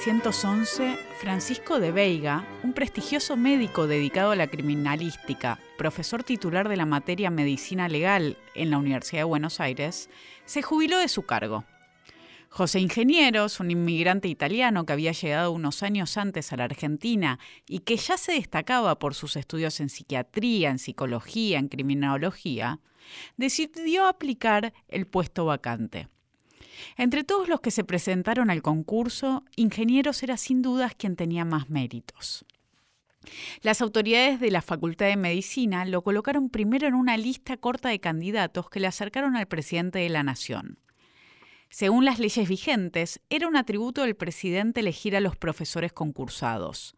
1911, Francisco de Veiga, un prestigioso médico dedicado a la criminalística, profesor titular de la materia medicina legal en la Universidad de Buenos Aires, se jubiló de su cargo. José Ingenieros, un inmigrante italiano que había llegado unos años antes a la Argentina y que ya se destacaba por sus estudios en psiquiatría, en psicología, en criminología, decidió aplicar el puesto vacante. Entre todos los que se presentaron al concurso, Ingenieros era sin dudas quien tenía más méritos. Las autoridades de la Facultad de Medicina lo colocaron primero en una lista corta de candidatos que le acercaron al presidente de la Nación. Según las leyes vigentes, era un atributo del presidente elegir a los profesores concursados.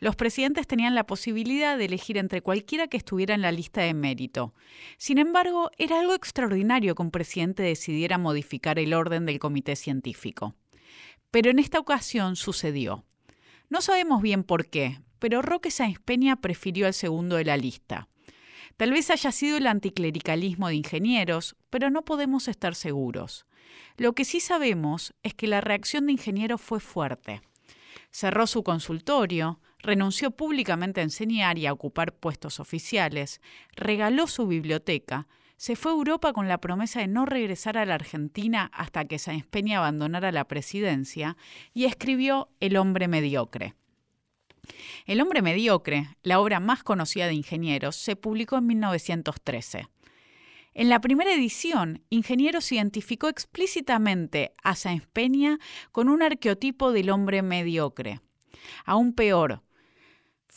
Los presidentes tenían la posibilidad de elegir entre cualquiera que estuviera en la lista de mérito. Sin embargo, era algo extraordinario que un presidente decidiera modificar el orden del comité científico. Pero en esta ocasión sucedió. No sabemos bien por qué, pero Roque Sáenz Peña prefirió al segundo de la lista. Tal vez haya sido el anticlericalismo de ingenieros, pero no podemos estar seguros. Lo que sí sabemos es que la reacción de Ingeniero fue fuerte. Cerró su consultorio, renunció públicamente a enseñar y a ocupar puestos oficiales, regaló su biblioteca, se fue a Europa con la promesa de no regresar a la Argentina hasta que Sáenz Peña abandonara la presidencia y escribió El hombre mediocre. El hombre mediocre, la obra más conocida de Ingenieros, se publicó en 1913. En la primera edición, Ingenieros identificó explícitamente a Sáenz Peña con un arqueotipo del hombre mediocre. Aún peor,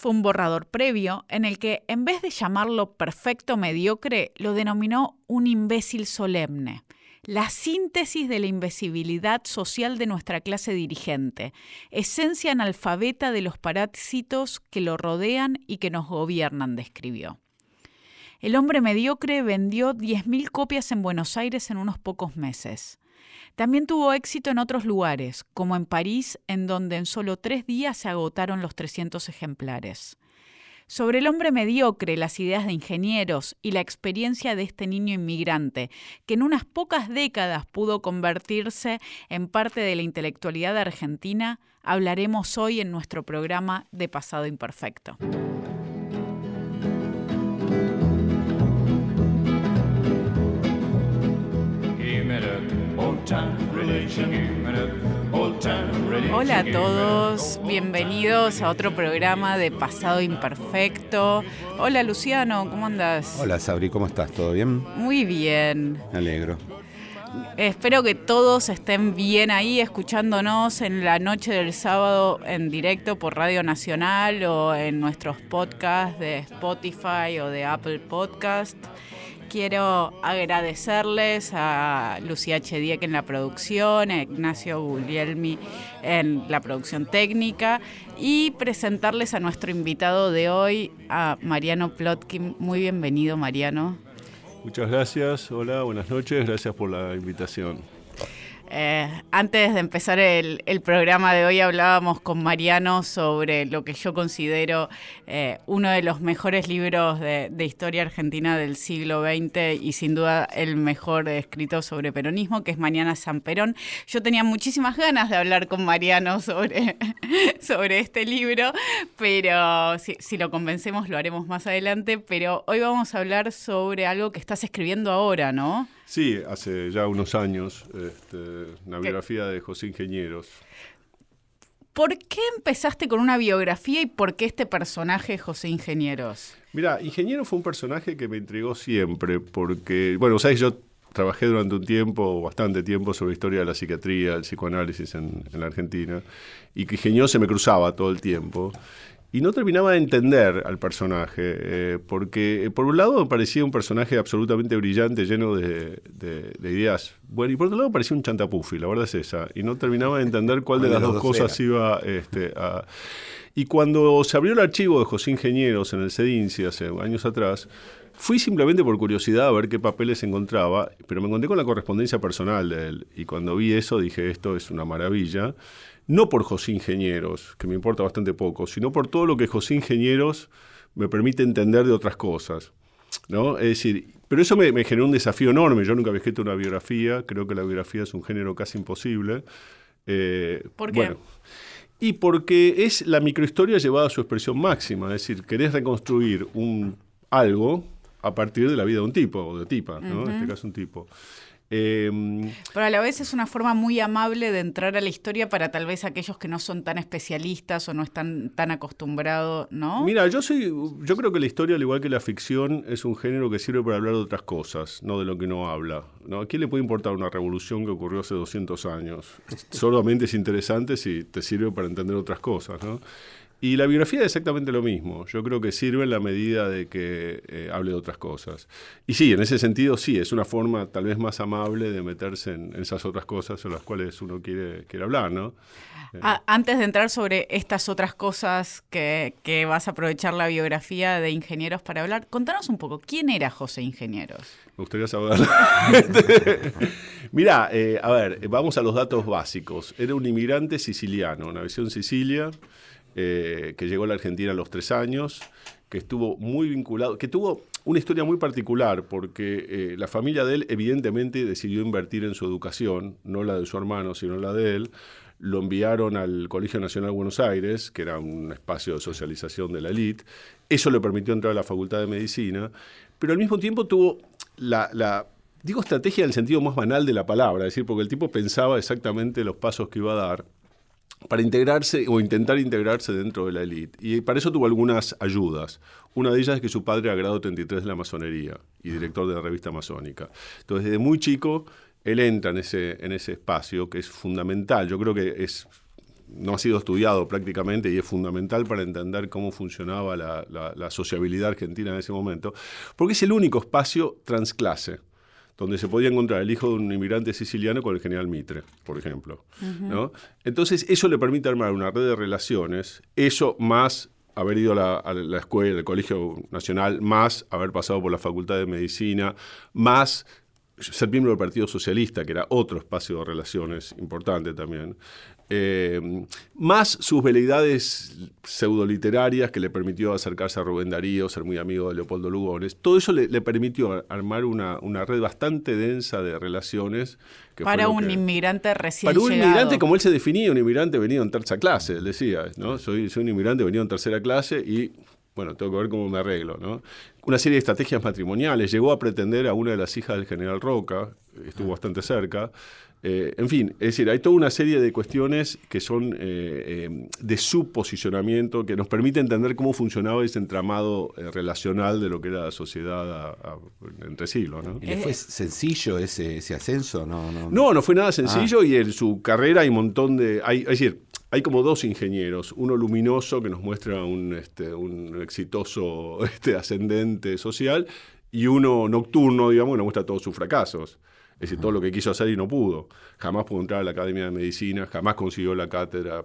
fue un borrador previo en el que, en vez de llamarlo perfecto mediocre, lo denominó un imbécil solemne, la síntesis de la invisibilidad social de nuestra clase dirigente, esencia analfabeta de los parásitos que lo rodean y que nos gobiernan, describió. El hombre mediocre vendió 10.000 copias en Buenos Aires en unos pocos meses. También tuvo éxito en otros lugares, como en París, en donde en solo tres días se agotaron los 300 ejemplares. Sobre el hombre mediocre, las ideas de ingenieros y la experiencia de este niño inmigrante, que en unas pocas décadas pudo convertirse en parte de la intelectualidad argentina, hablaremos hoy en nuestro programa de Pasado Imperfecto. Hola a todos, bienvenidos a otro programa de Pasado Imperfecto. Hola Luciano, ¿cómo andas? Hola Sabri, ¿cómo estás? ¿Todo bien? Muy bien. Me alegro. Espero que todos estén bien ahí escuchándonos en la noche del sábado en directo por Radio Nacional o en nuestros podcasts de Spotify o de Apple Podcast. Quiero agradecerles a Lucía Chediek en la producción, a Ignacio Guglielmi en la producción técnica y presentarles a nuestro invitado de hoy, a Mariano Plotkin. Muy bienvenido, Mariano. Muchas gracias, hola, buenas noches, gracias por la invitación. Eh, antes de empezar el, programa de hoy hablábamos con Mariano sobre lo que yo considero eh, uno de los mejores libros de, historia argentina del siglo XX y sin duda el mejor escrito sobre peronismo, que es Mañana San Perón. Yo tenía muchísimas ganas de hablar con Mariano sobre, sobre este libro, pero si, si lo convencemos lo haremos más adelante, pero hoy vamos a hablar sobre algo que estás escribiendo ahora, ¿no? Sí, hace ya unos años, este, una biografía de José Ingenieros. ¿Por qué empezaste con una biografía y por qué este personaje José Ingenieros? Mira, Ingeniero fue un personaje que me intrigó siempre, porque, bueno, sabes, yo trabajé durante un tiempo, bastante tiempo, sobre historia de la psiquiatría, el psicoanálisis en, en la Argentina, y que Ingeniero se me cruzaba todo el tiempo. Y no terminaba de entender al personaje, eh, porque eh, por un lado parecía un personaje absolutamente brillante, lleno de, ideas. Bueno, y por otro lado parecía un chantapufi, la verdad es esa. Y no terminaba de entender cuál de las dos, cosas iba este, a... Y cuando se abrió el archivo de José Ingenieros en el CEDINCI hace años atrás, fui simplemente por curiosidad a ver qué papeles encontraba, pero me encontré con la correspondencia personal de él. Y cuando vi eso dije, esto es una maravilla no por José Ingenieros, que me importa bastante poco, sino por todo lo que José Ingenieros me permite entender de otras cosas. ¿no? Es decir, pero eso me, generó un desafío enorme. Yo nunca había escrito una biografía, creo que la biografía es un género casi imposible. Eh, ¿Por qué? Y porque es la microhistoria llevada a su expresión máxima, es decir, querés reconstruir un algo a partir de la vida de un tipo o de tipa, ¿no? En este caso un tipo. Em, Pero a la vez es una forma muy amable de entrar a la historia para tal vez aquellos que no son tan especialistas o no están tan acostumbrados, ¿no? Mira, yo soy, yo creo que la historia, al igual que la ficción, es un género que sirve para hablar de otras cosas, no de lo que no habla. ¿no? ¿A quién le puede importar una revolución que ocurrió hace 200 años? Solamente es interesante si te sirve para entender otras cosas, ¿no? Y la biografía es exactamente lo mismo. Yo creo que sirve en la medida de que eh, hable de otras cosas. Y sí, en ese sentido sí, es una forma tal vez más amable de meterse en, esas otras cosas sobre las cuales uno quiere, quiere hablar, ¿no? Ah, antes de entrar sobre estas otras cosas que, vas a aprovechar la biografía de Ingenieros para hablar, contanos un poco, ¿quién era José Ingenieros? Me gustaría saber. Mirá, eh, a ver, vamos a los datos básicos. Era un inmigrante siciliano, nació en Sicilia. Eh, que llegó a la Argentina a los tres años, que estuvo muy vinculado, que tuvo una historia muy particular, porque eh, la familia de él evidentemente decidió invertir en su educación, no la de su hermano, sino la de él. Lo enviaron al Colegio Nacional de Buenos Aires, que era un espacio de socialización de la élite. Eso le permitió entrar a la Facultad de Medicina, pero al mismo tiempo tuvo la, digo estrategia en el sentido más banal de la palabra, es decir, porque el tipo pensaba exactamente los pasos que iba a dar para integrarse o intentar integrarse dentro de la élite. Y para eso tuvo algunas ayudas. Una de ellas es que su padre era grado 33 de la masonería y director de la revista masónica. Entonces, desde muy chico, él entra en ese, en ese espacio que es fundamental. Yo creo que es no ha sido estudiado prácticamente y es fundamental para entender cómo funcionaba la, la sociabilidad argentina en ese momento, porque es el único espacio transclase donde se podía encontrar el hijo de un inmigrante siciliano con el general Mitre, por ejemplo. ¿no? Entonces, eso le permite armar una red de relaciones, eso más haber ido a la, escuela, al Colegio Nacional, más haber pasado por la Facultad de Medicina, más ser miembro del Partido Socialista, que era otro espacio de relaciones importante también, eh, más sus veleidades pseudoliterarias que le permitió acercarse a Rubén Darío, ser muy amigo de Leopoldo Lugones. Todo eso le, permitió armar una, red bastante densa de relaciones. para un inmigrante recién Para un inmigrante, como él se definía, un inmigrante venido en tercera clase, él decía, ¿no? Soy, soy un inmigrante venido en tercera clase y bueno, tengo que ver cómo me arreglo, ¿no? Una serie de estrategias matrimoniales. Llegó a pretender a una de las hijas del general Roca, estuvo bastante cerca. Eh, en fin, es decir, hay toda una serie de cuestiones que son eh, eh, de su posicionamiento, que nos permite entender cómo funcionaba ese entramado relacional de lo que era la sociedad entre siglos. ¿no? ¿Y le fue sencillo ese, ascenso? No, no, no, fue nada sencillo ah. y en su carrera hay un montón de... Hay, es decir, hay como dos ingenieros, uno luminoso que nos muestra un, este, un exitoso este, ascendente social y uno nocturno, digamos, que nos muestra todos sus fracasos. Es decir, todo lo que quiso hacer y no pudo. Jamás pudo entrar a la Academia de Medicina, jamás consiguió la cátedra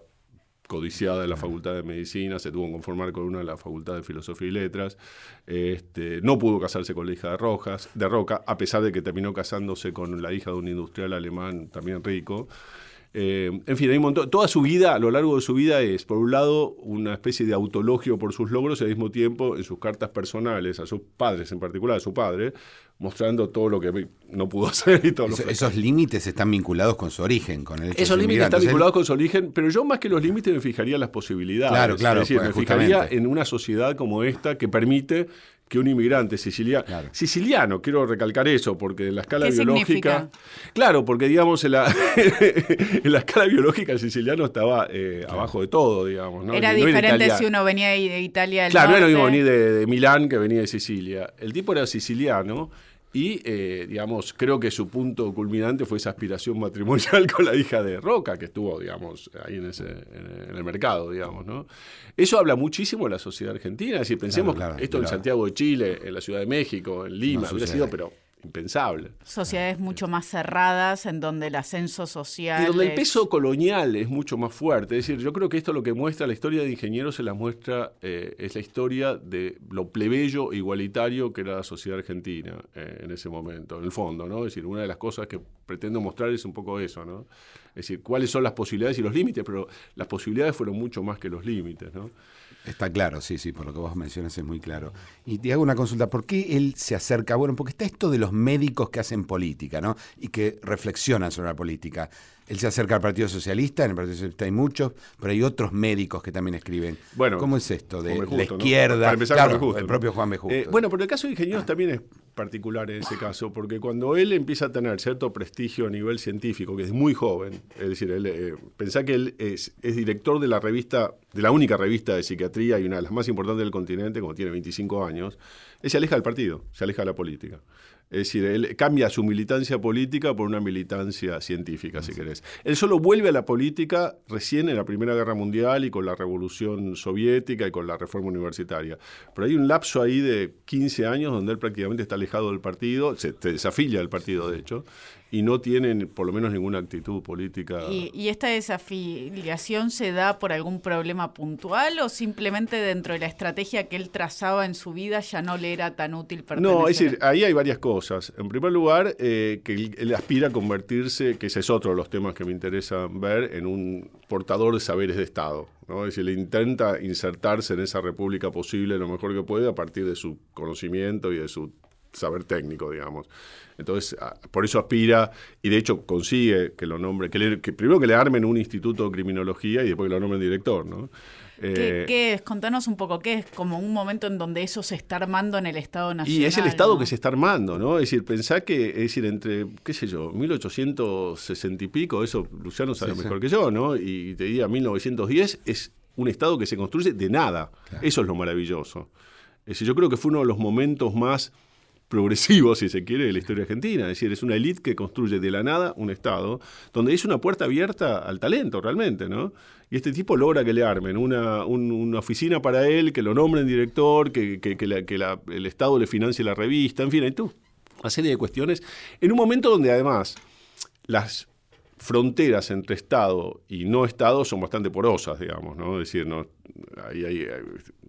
codiciada de la Facultad de Medicina, se tuvo que conformar con una de la Facultad de Filosofía y Letras, este, no pudo casarse con la hija de, Rojas, de Roca, a pesar de que terminó casándose con la hija de un industrial alemán también rico. Eh, en fin, hay un montón. Toda su vida, a lo largo de su vida, es, por un lado, una especie de autologio por sus logros y al mismo tiempo, en sus cartas personales, a sus padres, en particular a su padre, mostrando todo lo que no pudo hacer y todo Esos límites están vinculados con su origen, con el Esos límites están vinculados con su origen, pero yo más que los límites me fijaría en las posibilidades. Claro, claro. Es decir, me fijaría en una sociedad como esta que permite que un inmigrante siciliano, siciliano, quiero recalcar eso, porque en la escala biológica, claro, porque digamos en la, en la escala biológica el siciliano estaba eh, abajo de todo, digamos. ¿no? Era diferente si uno venía de Italia. claro, no era lo mismo venir de Milán que venía de Sicilia. El tipo era siciliano y, eh, digamos, creo que su punto culminante fue esa aspiración matrimonial con la hija de Roca, que estuvo, digamos, ahí en, ese, en el mercado, digamos, ¿no? Eso habla muchísimo de la sociedad argentina. Es decir, pensemos esto en Santiago de Chile, en la Ciudad de México, en Lima, hubiera sido, pero impensable. Sociedades mucho más cerradas, en donde el ascenso social. Y donde el peso colonial es mucho más fuerte. Es decir, yo creo que esto lo que muestra la historia de ingenieros se la muestra, eh, es la historia de lo plebeyo e igualitario que era la sociedad argentina eh, en ese momento, en el fondo, ¿no? Es decir, una de las cosas que pretendo mostrar es un poco eso, ¿no? Es decir, cuáles son las posibilidades y los límites, pero las posibilidades fueron mucho más que los límites, ¿no? Está claro, sí, sí, por lo que vos mencionas es muy claro. Y te hago una consulta, ¿por qué él se acerca? Bueno, porque está esto de los médicos que hacen política, ¿no? Y que reflexionan sobre la política. Él se acerca al Partido Socialista, en el Partido Socialista hay muchos, pero hay otros médicos que también escriben. Bueno, ¿Cómo es esto de la Justo, ¿no? izquierda? Claro. Justo, el propio Juan B. Justo. Eh, bueno, pero el caso de Ingenieros también es particular en ese caso, porque cuando él empieza a tener cierto prestigio a nivel científico, que es muy joven, es decir, él, eh, pensá que él es, es director de la revista, de la única revista de psiquiatría y una de las más importantes del continente, como tiene 25 años, él se aleja del partido, se aleja de la política. Es decir, él cambia su militancia política por una militancia científica, si querés. Él solo vuelve a la política recién en la Primera Guerra Mundial y con la Revolución Soviética y con la reforma universitaria. Pero hay un lapso ahí de 15 años donde él prácticamente está alejado del partido, se, se desafilia del partido, de hecho, y no tiene por lo menos ninguna actitud política. ¿Y, y esta desafiliación se da por algún problema puntual o simplemente dentro de la estrategia que él trazaba en su vida ya no le era tan útil pertenecer? No, es decir, ahí hay varias cosas. En primer lugar, eh, que él, aspira a convertirse, que ese es otro de los temas que me interesa ver, en un portador de saberes de Estado. ¿no? Es decir, él intenta insertarse en esa república posible lo mejor que puede a partir de su conocimiento y de su saber técnico, digamos. Entonces, a- por eso aspira y de hecho consigue que lo nombre, que, le- que primero que le armen un instituto de criminología y después que lo nombren director, ¿no? ¿Qué, Eh, qué es? Contanos un poco, ¿qué es como un momento en donde eso se está armando en el Estado Nacional? Y es el Estado ¿no? que se está armando, ¿no? Es decir, pensá que, es decir, entre, qué sé yo, 1860 y pico, eso Luciano sabe Sí, sí. mejor que yo, ¿no? Y te diría 1910, es un Estado que se construye de nada. Eso es lo maravilloso. Es decir, yo creo que fue uno de los momentos más progresivos, si se quiere, de la historia argentina. Es decir, es una élite que construye de la nada un Estado, donde es una puerta abierta al talento, realmente, ¿no? Y este tipo logra que le armen una, un- una oficina para él, que lo nombren director, que, que- que el Estado le financie la revista, en fin, hay tú, una serie de cuestiones, en un momento donde además las fronteras entre Estado y no Estado son bastante porosas, digamos, ¿no? Es decir, no, hay, hay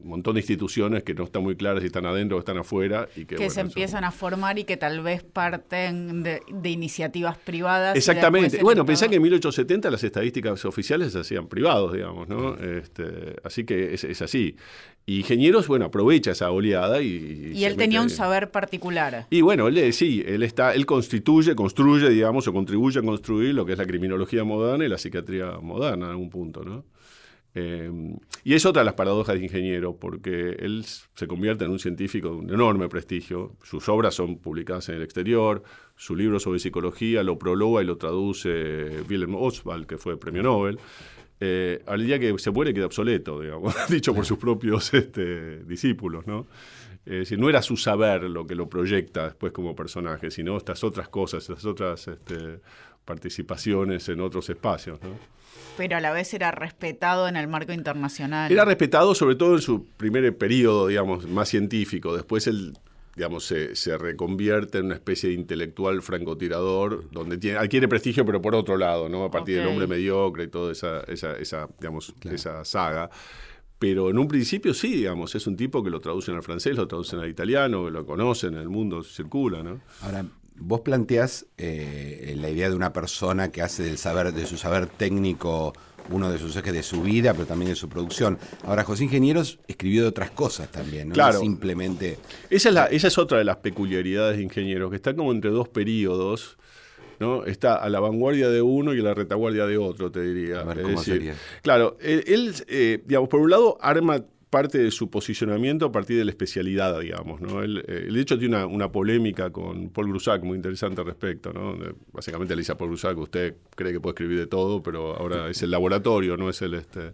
un montón de instituciones que no están muy claras si están adentro o están afuera. Y que, que bueno, se eso- empiezan a formar y que tal vez parten de, de iniciativas privadas. y Exactamente. Bueno, pensá que en 1870 las estadísticas oficiales se hacían privados, digamos, ¿no? Este, así que es, es así. Y Ingenieros, bueno, aprovecha esa oleada y... Y se él tenía un saber particular. Y bueno, él eh, sí, él está, él constituye, construye, digamos, o contribuye a construir lo que es la criminología moderna y la psiquiatría moderna en algún punto, ¿no? Eh, y es otra de las paradojas de ingeniero, porque él se convierte en un científico de un enorme prestigio. Sus obras son publicadas en el exterior, su libro sobre psicología lo prologa y lo traduce Wilhelm Oswald, que fue premio Nobel. Eh, al día que se muere queda obsoleto, digamos, dicho por sus propios este, discípulos, ¿no? Es decir, no era su saber lo que lo proyecta después como personaje, sino estas otras cosas, estas otras este, participaciones en otros espacios, ¿no? Pero a la vez era respetado en el marco internacional. Era respetado sobre todo en su primer periodo, digamos, más científico. Después él, digamos, se, se reconvierte en una especie de intelectual francotirador, donde tiene, adquiere prestigio, pero por otro lado, ¿no? A partir del hombre mediocre y toda esa, esa, esa, digamos, esa saga. Pero en un principio sí, digamos, es un tipo que lo traducen al francés, lo traducen al italiano, que lo conocen, en el mundo circula, ¿no? Ahora, vos planteás eh, la idea de una persona que hace del saber, de su saber técnico uno de sus ejes de su vida, pero también de su producción. Ahora, José Ingenieros escribió de otras cosas también, ¿no? Claro. No simplemente. Esa es, la, esa es otra de las peculiaridades de ingenieros, que está como entre dos periodos, ¿no? Está a la vanguardia de uno y a la retaguardia de otro, te diría. A ver, ¿cómo decir, sería? Claro, él, él, eh, digamos, por un lado, arma parte de su posicionamiento a partir de la especialidad, digamos, ¿no? Él, eh, de hecho, tiene una, una polémica con Paul Grusac muy interesante al respecto, ¿no? Básicamente le dice a Paul Grusac, usted cree que puede escribir de todo, pero ahora es el laboratorio, no es el... este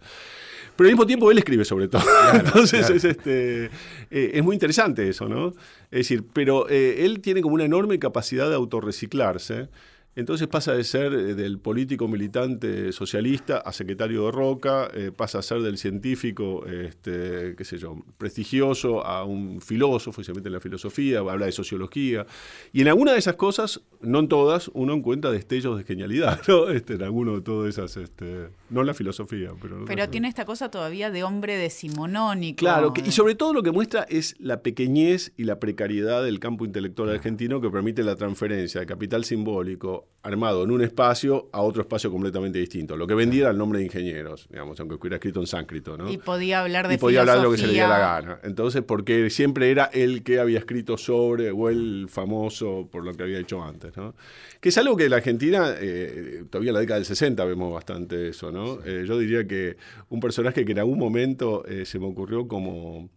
pero al mismo tiempo él escribe sobre todo. Entonces claro. Es, este, eh, es muy interesante eso, ¿no? Es decir, pero eh, él tiene como una enorme capacidad de autorreciclarse. Entonces pasa de ser eh, del político militante socialista a secretario de Roca, eh, pasa a ser del científico, este, qué sé yo, prestigioso a un filósofo y se mete en la filosofía, habla de sociología. Y en alguna de esas cosas, no en todas, uno encuentra destellos de genialidad, ¿no? Este, en alguno de todas esas, este, no en la filosofía, pero... en Pero tiene esta cosa todavía de hombre decimonónico. Claro, que- y sobre todo lo que muestra es la pequeñez y la precariedad del campo intelectual argentino que permite la transferencia de capital simbólico armado en un espacio a otro espacio completamente distinto. Lo que vendía era el nombre de ingenieros, digamos, aunque hubiera escrito en sánscrito, ¿no? Y podía hablar de y podía hablar de lo que se le diera la gana. Entonces, porque siempre era el que había escrito sobre, o el famoso por lo que había hecho antes, ¿no? Que es algo que en la Argentina, eh, todavía en la década del 60 vemos bastante eso, ¿no? Eh, yo diría que un personaje que en algún momento eh, se me ocurrió como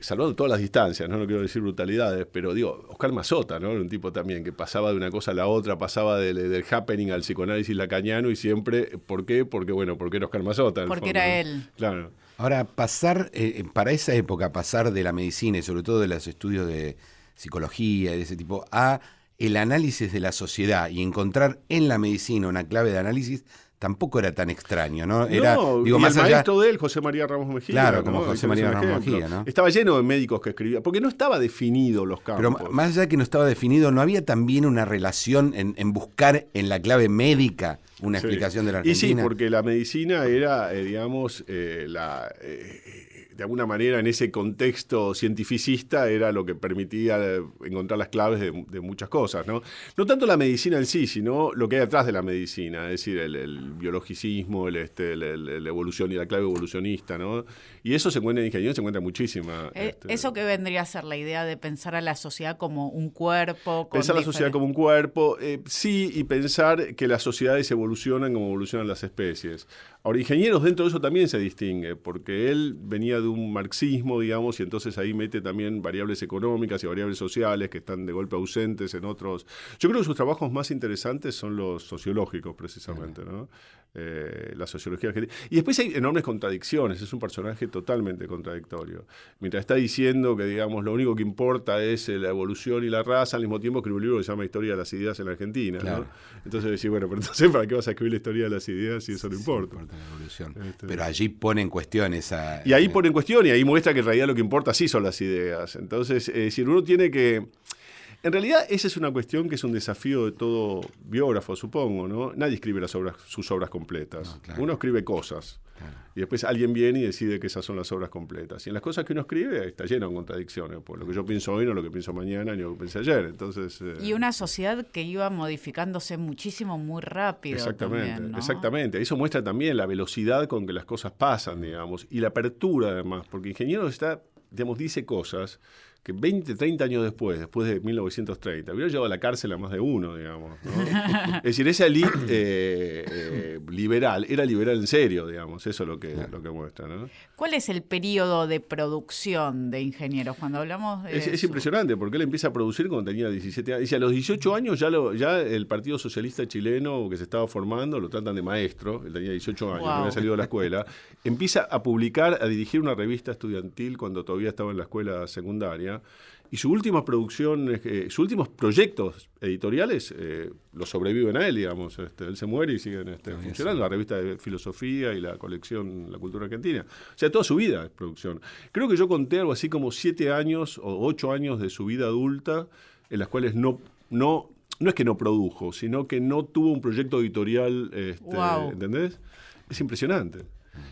salvando todas las distancias, ¿no? no quiero decir brutalidades, pero digo, Oscar Mazota, ¿no? Era un tipo también que pasaba de una cosa a la otra, pasaba del, del happening al psicoanálisis lacaniano y siempre, ¿por qué? Porque, bueno, porque era Oscar Mazota. Porque fondo, era ¿no? él. Claro. Ahora, pasar, eh, para esa época, pasar de la medicina y sobre todo de los estudios de psicología y de ese tipo a el análisis de la sociedad y encontrar en la medicina una clave de análisis tampoco era tan extraño, ¿no? Era, no, digo, y más el allá. maestro de él, José María Ramos Mejía. Claro, como José María Ramos. Mejía, ¿no? Estaba lleno de médicos que escribían, porque no estaba definido los Pero campos. más allá que no estaba definido, ¿no había también una relación en, en buscar en la clave médica una Sí. explicación de la Y sí, Argentina? porque la medicina era, eh, digamos, eh, la, eh, de alguna manera en ese contexto cientificista era lo que permitía eh, encontrar las claves de, de muchas cosas, ¿no? No tanto la medicina en sí, sino lo que hay detrás de la medicina, es decir, el, el biologicismo, el, este, el- evolución y la clave evolucionista, ¿no? Y eso se encuentra en ingeniería, se encuentra muchísima. Eh, este, Eso que vendría a ser la idea de pensar a la sociedad como un cuerpo. con Pensar la sociedad como un cuerpo, eh, sí, y pensar que las sociedades evolucionan como evolucionan las especies. Ahora, ingenieros dentro de eso también se distingue, porque él venía de un marxismo, digamos, y entonces ahí mete también variables económicas y variables sociales que están de golpe ausentes en otros. Yo creo que sus trabajos más interesantes son los sociológicos, precisamente, ¿no? Eh, la sociología argentina. Y después hay enormes contradicciones, es un personaje totalmente contradictorio. Mientras está diciendo que, digamos, lo único que importa es eh, la evolución y la raza, al mismo tiempo escribe un libro que se llama Historia de las Ideas en la Argentina. ¿no? Entonces decís, bueno, pero entonces, ¿para qué vas a escribir la historia de las ideas si eso no Sí, importa? importa la evolución. Este- Pero allí pone en cuestión esa... Y ahí eh, pone en cuestión y ahí muestra que en realidad lo que importa sí son las ideas. Entonces, es decir, uno tiene que... En realidad, esa es una cuestión que es un desafío de todo biógrafo, supongo, ¿no? Nadie escribe las obras, sus obras completas. No, claro. Uno escribe cosas. Claro. Y después alguien viene y decide que esas son las obras completas. Y en las cosas que uno escribe está lleno de contradicciones. Pues lo que yo pienso hoy no es lo que pienso mañana ni lo que pensé ayer. Entonces... eh, Y una sociedad que iba modificándose muchísimo, muy rápido. Exactamente, también, ¿no? exactamente. Eso muestra también la velocidad con que las cosas pasan, digamos, y la apertura además, porque Ingenieros está, digamos, dice cosas que 20, 30 años después, después de 1930, hubiera llevado a la cárcel a más de uno, digamos. ¿no? es decir, esa elite eh, eh, liberal era liberal en serio, digamos, eso es lo que, lo que muestra. ¿no? ¿Cuál es el periodo de producción de ingenieros? Cuando hablamos de. Es, es su- impresionante porque él empieza a producir cuando tenía 17 años. Y a los 18 años ya, lo, ya el Partido Socialista Chileno que se estaba formando lo tratan de maestro. Él tenía 18 años, no Wow. había salido de la escuela. Empieza a publicar, a dirigir una revista estudiantil cuando todavía estaba en la escuela secundaria. Y sus últimas producciones, eh, sus últimos proyectos editoriales eh, lo sobreviven a él, digamos. Este, él se muere y siguen este, funcionando. La revista de filosofía y la colección La Cultura Argentina. O sea, toda su vida es producción. Creo que yo conté algo así como siete años o ocho años de su vida adulta en las cuales no, no, no es que no produjo, sino que no tuvo un proyecto editorial, este, Guau. ¿entendés? Es impresionante.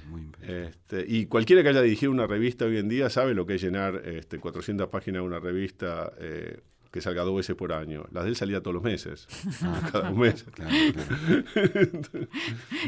Muy impresionante. Este, y cualquiera que haya dirigido una revista hoy en día sabe lo que es llenar este, 400 páginas de una revista eh, que salga dos veces por año. Las de él salía todos los meses, cada un mes. Claro, claro.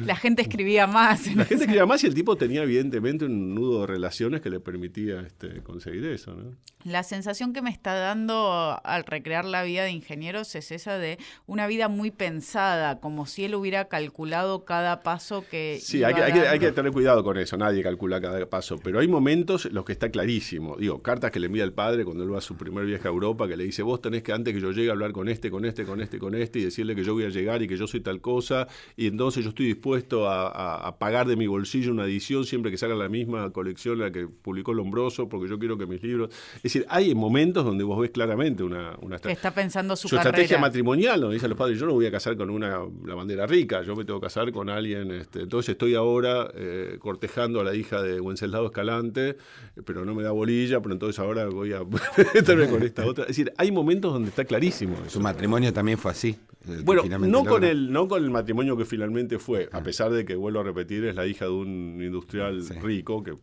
La gente escribía más. La gente escribía más y el tipo tenía evidentemente un nudo de relaciones que le permitía este, conseguir eso. ¿no? La sensación que me está dando al recrear la vida de ingenieros es esa de una vida muy pensada, como si él hubiera calculado cada paso que. Sí, iba hay que, hay, que, hay que tener cuidado con eso, nadie calcula cada paso, pero hay momentos en los que está clarísimo. Digo, cartas que le envía el padre cuando él va a su primer viaje a Europa, que le dice, vos tenés que antes que yo llegue a hablar con este, con este, con este, con este, y decirle que yo voy a llegar y que yo soy tal cosa, y entonces yo estoy dispuesto a, a- a pagar de mi bolsillo una edición siempre que salga la misma colección la que publicó Lombroso, porque yo quiero que mis libros... Es decir, hay momentos donde vos ves claramente una, una Que está pensando su, su carrera. estrategia matrimonial, donde dicen los padres, yo no voy a casar con una la bandera rica, yo me tengo que casar con alguien, este, entonces estoy ahora eh, cortejando a la hija de Wenceslao Escalante, pero no me da bolilla, pero entonces ahora voy a meterme con esta otra. Es decir, hay momentos donde está clarísimo eso. Su matrimonio también fue así. Bueno, no con, el, no con el matrimonio que finalmente fue, a pesar de que, vuelvo a repetir, es la hija de un industrial Sí. rico, que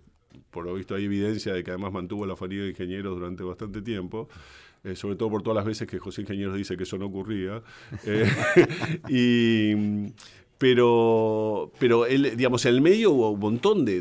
por lo visto hay evidencia de que además mantuvo la familia de ingenieros durante bastante tiempo. Eh, sobre todo por todas las veces que José Ingenieros dice que eso no ocurría. Eh, y pero, pero él, digamos, en el medio hubo un montón de,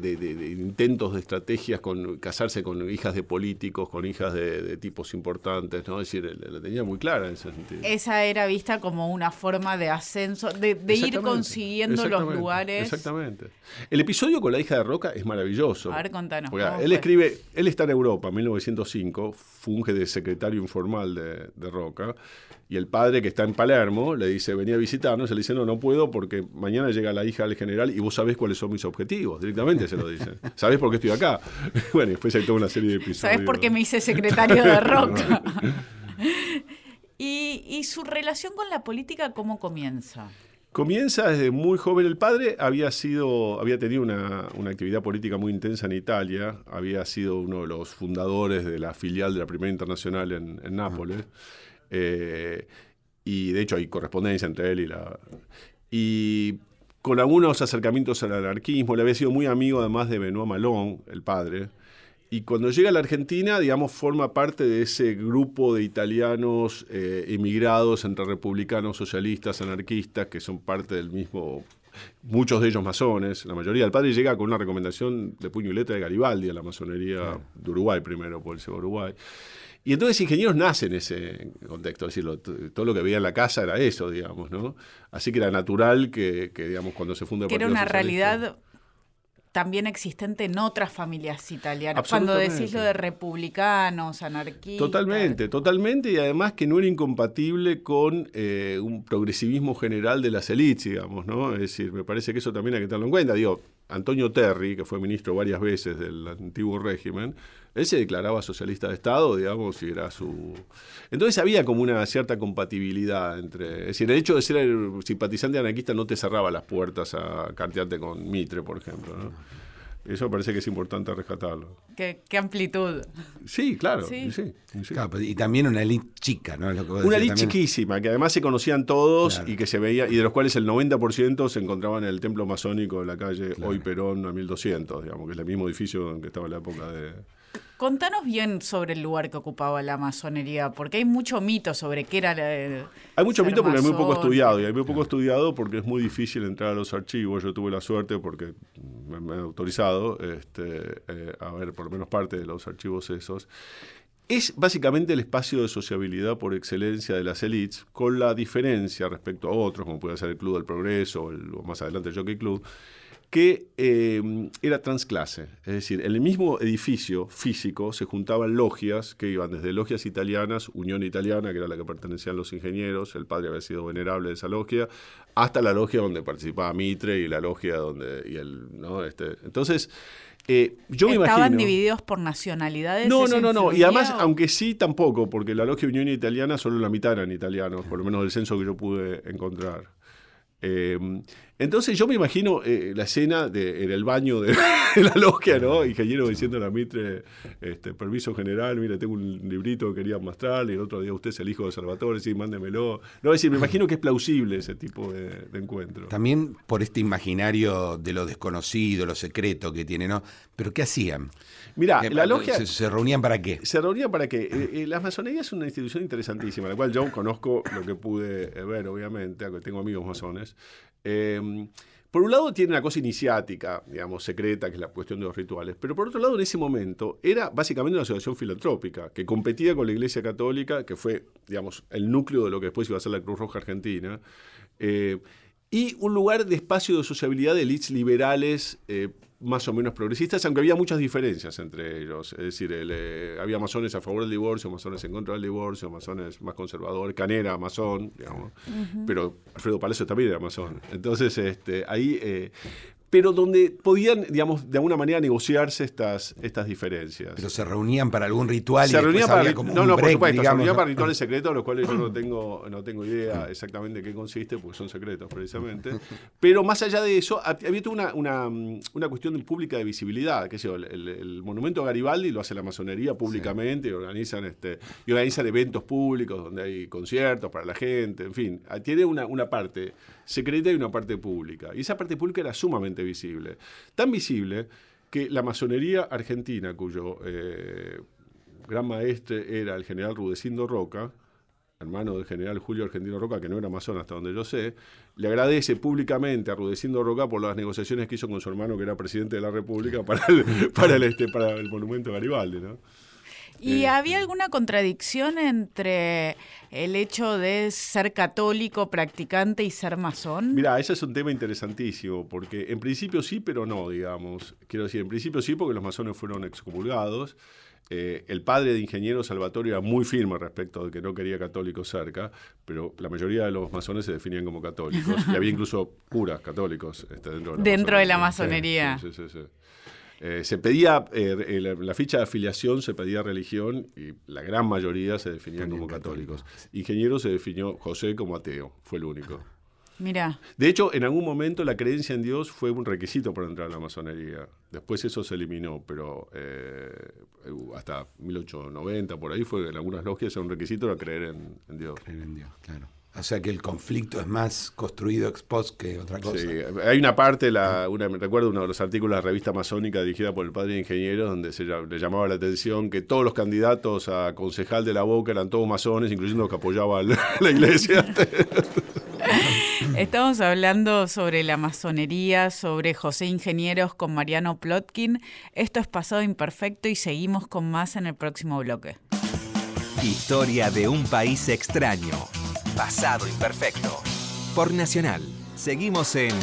intentos de estrategias con casarse con hijas de políticos, con hijas de, tipos importantes, ¿no? Es decir, la tenía muy clara en ese sentido. Esa era vista como una forma de ascenso, de, ir consiguiendo los lugares. Exactamente. El episodio con la hija de Roca es maravilloso. A ver, contanos. él escribe, él está en Europa, en 1905, funge de secretario informal de, de Roca, y el padre que está en Palermo le dice, venía a visitarnos, y le dice, no, no puedo porque mañana llega la hija del general y vos sabés cuáles son mis objetivos. Directamente se lo dice. ¿Sabés por qué estoy acá? bueno, después hay toda una serie de episodios. ¿Sabés por qué me hice secretario de Roca? ¿Y, su relación con la política cómo comienza? Comienza desde muy joven. El padre había sido, había tenido una, actividad política muy intensa en Italia, había sido uno de los fundadores de la filial de la Primera Internacional en, Nápoles. Eh, y de hecho hay correspondencia entre él y la... Y con algunos acercamientos al anarquismo, le había sido muy amigo además de Benoît Malón, el padre. Y cuando llega a la Argentina, digamos, forma parte de ese grupo de italianos eh, emigrados entre republicanos, socialistas, anarquistas, que son parte del mismo muchos de ellos masones, la mayoría. El padre llega con una recomendación de puño y letra de Garibaldi a la masonería de Uruguay primero, por el Uruguay. Y entonces ingenieros nacen en ese contexto, es decir, todo lo que veía en la casa era eso, digamos, ¿no? Así que era natural que, digamos, cuando se funda el Que era una realidad también existente en otras familias italianas. Cuando decís lo de republicanos, anarquistas. Totalmente, totalmente, y además que no era incompatible con eh, un progresivismo general de las élites, digamos, ¿no? Es decir, me parece que eso también hay que tenerlo en cuenta. Digo, Antonio Terry, que fue ministro varias veces del antiguo régimen, él se declaraba socialista de Estado, digamos, y era su... Entonces había como una cierta compatibilidad entre... Es decir, el hecho de ser simpatizante anarquista no te cerraba las puertas a cantearte con Mitre, por ejemplo. ¿no? Eso parece que es importante rescatarlo. Qué, amplitud. Sí, claro. y también una elite chica, ¿no? una elite chiquísima, que además se conocían todos y que se veía, y de los cuales el 90% se encontraban en el templo masónico de la calle Hoy Perón a 1200, digamos, que es el mismo edificio en que estaba en la época de, Contanos bien sobre el lugar que ocupaba la masonería, porque hay mucho mito sobre qué era la, Hay mucho mito porque hay muy poco estudiado, y hay muy poco estudiado porque es muy difícil entrar a los archivos. Yo tuve la suerte, porque me, han autorizado, este, eh, a ver por lo menos parte de los archivos esos. Es básicamente el espacio de sociabilidad por excelencia de las elites, con la diferencia respecto a otros, como puede ser el Club del Progreso o, más adelante el Jockey Club, que eh, era transclase. Es decir, en el mismo edificio físico se juntaban logias que iban desde logias italianas, Unión Italiana, que era la que pertenecían los ingenieros, el padre había sido venerable de esa logia, hasta la logia donde participaba Mitre y la logia donde... Y el, ¿no? este, entonces... Eh, yo ¿Estaban me imagino, divididos por nacionalidades? No, no, no, no. Y además, aunque sí, tampoco, porque la logia Unión Italiana solo la mitad eran italianos, por lo menos del censo que yo pude encontrar. Eh, entonces yo me imagino eh, la escena de, en el baño de, la logia, ¿no? Ingeniero diciendo a la Mitre, este, permiso general, mire, tengo un librito que quería mostrarle, y el otro día usted es el hijo de Salvatore, sí, mándemelo. No, es decir, me imagino que es plausible ese tipo de, encuentro. También por este imaginario de lo desconocido, lo secreto que tiene, ¿no? Pero ¿qué hacían? Mira, la logia... ¿Se, reunían para qué? Se reunían para qué. Eh, la masonería es una institución interesantísima, la cual yo conozco lo que pude ver, obviamente, tengo amigos masones. Em, por un lado tiene una cosa iniciática, digamos, secreta, que es la cuestión de los rituales, pero por otro lado en ese momento era básicamente una asociación filantrópica que competía con la Iglesia Católica, que fue, digamos, el núcleo de lo que después iba a ser la Cruz Roja Argentina, eh, y un lugar de espacio de sociabilidad de elites liberales eh, más o menos progresistas, aunque había muchas diferencias entre ellos. Es decir, eh, había masones a favor del divorcio, masones en contra del divorcio, masones más conservadores, Canera, masón, digamos. Pero Alfredo Palacio también era masón. Entonces, este, ahí eh, pero donde podían, digamos, de alguna manera negociarse estas, estas diferencias. Pero se reunían para algún ritual. Se reunían para, no, no, por supuesto, se reunían para rituales secretos, los cuales yo no tengo, no tengo idea exactamente qué consiste, porque son secretos precisamente. Pero más allá de eso, había una, una, una cuestión pública de visibilidad, que el, el, monumento a Garibaldi lo hace la masonería públicamente, y organizan este, y organizan eventos públicos donde hay conciertos para la gente, en fin, tiene una, una parte secreta y una parte pública. Y esa parte pública era sumamente visible. Tan visible que la masonería argentina, cuyo eh, gran maestre era el general Rudecindo Roca, hermano del general Julio Argentino Roca, que no era masón hasta donde yo sé, le agradece públicamente a Rudecindo Roca por las negociaciones que hizo con su hermano, que era presidente de la República, para el, para el, este, para el monumento Garibaldi. ¿no? ¿Y Eh, había alguna contradicción entre el hecho de ser católico, practicante y ser masón? Mira, ese es un tema interesantísimo, porque en principio sí, pero no, digamos. Quiero decir, en principio sí, porque los masones fueron excomulgados. Eh, el padre de ingeniero Salvatore era muy firme respecto de que no quería católicos cerca, pero la mayoría de los masones se definían como católicos. y había incluso curas católicos este, dentro de la Dentro de la masonería. masonería. Sí, sí, sí, sí. Eh, se pedía, eh, la, la ficha de afiliación se pedía religión y la gran mayoría se definían También como católico. católicos. Ingeniero se definió José como ateo, fue el único. Mira, De hecho, en algún momento la creencia en Dios fue un requisito para entrar a la masonería. Después eso se eliminó, pero eh, hasta 1890, por ahí, fue en algunas logias era un requisito era creer en, en Dios. Creer en Dios, claro. O sea que el conflicto es más construido ex post que otra cosa. Sí, hay una parte, la, una, me recuerdo uno de los artículos de la revista masónica dirigida por el padre de ingenieros, donde se, le llamaba la atención que todos los candidatos a concejal de la Boca eran todos masones, incluyendo los que apoyaban la iglesia. estamos hablando sobre la masonería, sobre José Ingenieros con Mariano Plotkin. Esto es Pasado Imperfecto y seguimos con más en el próximo bloque. Historia de un país extraño. Pasado imperfecto. Por Nacional. Seguimos en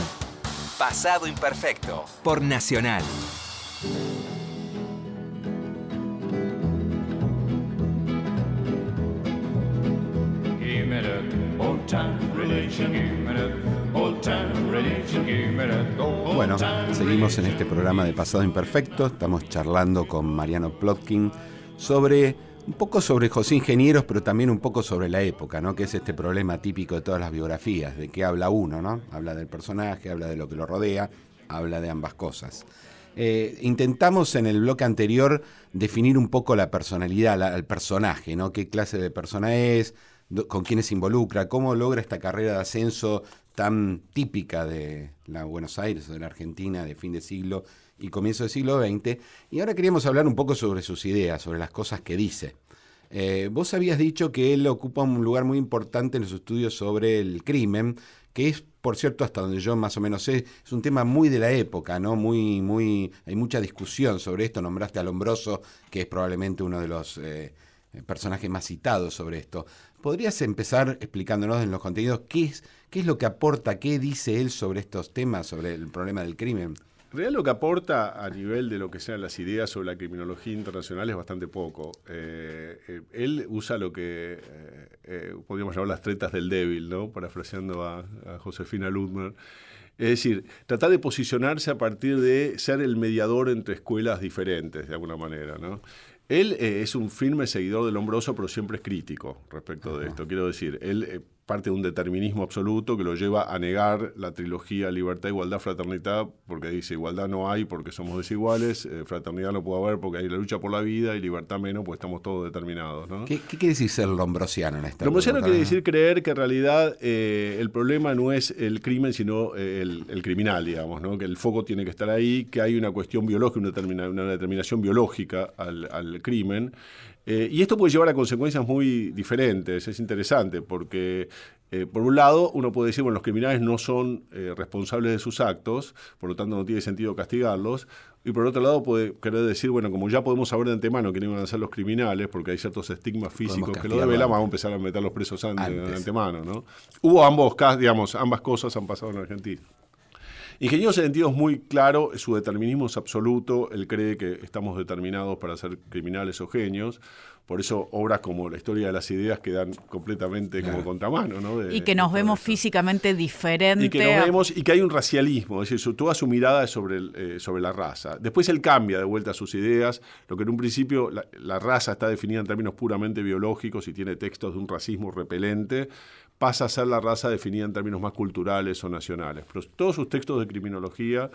Pasado imperfecto. Por Nacional. Give me that old time religion, give me that old time religion, give me that old Bueno, seguimos en este programa de Pasado Imperfecto. Estamos charlando con Mariano Plotkin sobre un poco sobre José Ingenieros, pero también un poco sobre la época, ¿no? Que es este problema típico de todas las biografías, de qué habla uno, ¿no? Habla del personaje, habla de lo que lo rodea, habla de ambas cosas. Eh, intentamos en el bloque anterior definir un poco la personalidad, la- el personaje, ¿no? Qué clase de persona es, con quiénes se involucra, cómo logra esta carrera de ascenso tan típica de Buenos Aires o de la Argentina de fin de siglo y comienzo del siglo XX. Y ahora queríamos hablar un poco sobre sus ideas, sobre las cosas que dice. Eh, vos habías dicho que él ocupa un lugar muy importante en los estudios sobre el crimen, que es, por cierto, hasta donde yo más o menos sé, es un tema muy de la época, ¿no? Muy, muy, hay mucha discusión sobre esto. Nombraste a Lombroso, que es probablemente uno de los eh, personajes más citados sobre esto. ¿Podrías empezar explicándonos en los contenidos qué es, qué es lo que aporta, qué dice él sobre estos temas, sobre el problema del crimen? Realidad lo que aporta a nivel de lo que sean las ideas sobre la criminología internacional es bastante poco. Eh, eh, él usa lo que eh, eh, podríamos llamar las tretas del débil, ¿no? parafraseando a, a Josefina Ludmer. Es decir, tratar de posicionarse a partir de ser el mediador entre escuelas diferentes, de alguna manera. ¿no? Él eh, es un firme seguidor del Lombroso, pero siempre es crítico respecto de esto. Quiero decir, él eh, parte de un determinismo absoluto que lo lleva a negar la trilogía libertad, igualdad, fraternidad, porque dice igualdad no hay porque somos desiguales, eh, fraternidad no puede haber porque hay la lucha por la vida y libertad menos porque estamos todos determinados. ¿no? ¿Qué, qué quiere decir ser lombrosiano en esta Lombrosiano quiere decir creer que en realidad eh, el problema no es el crimen, sino eh, el, el criminal, digamos, ¿no? que el foco tiene que estar ahí, que hay una cuestión biológica, una, determina- una determinación biológica al, al crimen. Eh, y esto puede llevar a consecuencias muy diferentes. Es interesante porque, eh, por un lado, uno puede decir, bueno, los criminales no son eh, responsables de sus actos, por lo tanto no tiene sentido castigarlos. Y por otro lado, puede querer decir, bueno, como ya podemos saber de antemano quiénes van a ser los criminales, porque hay ciertos estigmas físicos que lo develan, antes. vamos a empezar a meter los presos an- de Antes. antemano, ¿no? Hubo ambos casos, digamos, ambas cosas han pasado en Argentina. Ingeniero en ese sentido es muy claro, su determinismo es absoluto, él cree que estamos determinados para ser criminales o genios, por eso obras como La historia de las ideas quedan completamente como contramano, ¿no? De- Y que nos vemos físicamente diferente. Y que a- nos vemos y que hay un racialismo, es decir, su- toda su mirada es sobre, el, eh, sobre la raza. Después él cambia de vuelta sus ideas, lo que en un principio la, la raza está definida en términos puramente biológicos y tiene textos de un racismo repelente, pasa a ser la raza definida en términos más culturales o nacionales. Pero todos sus textos de criminología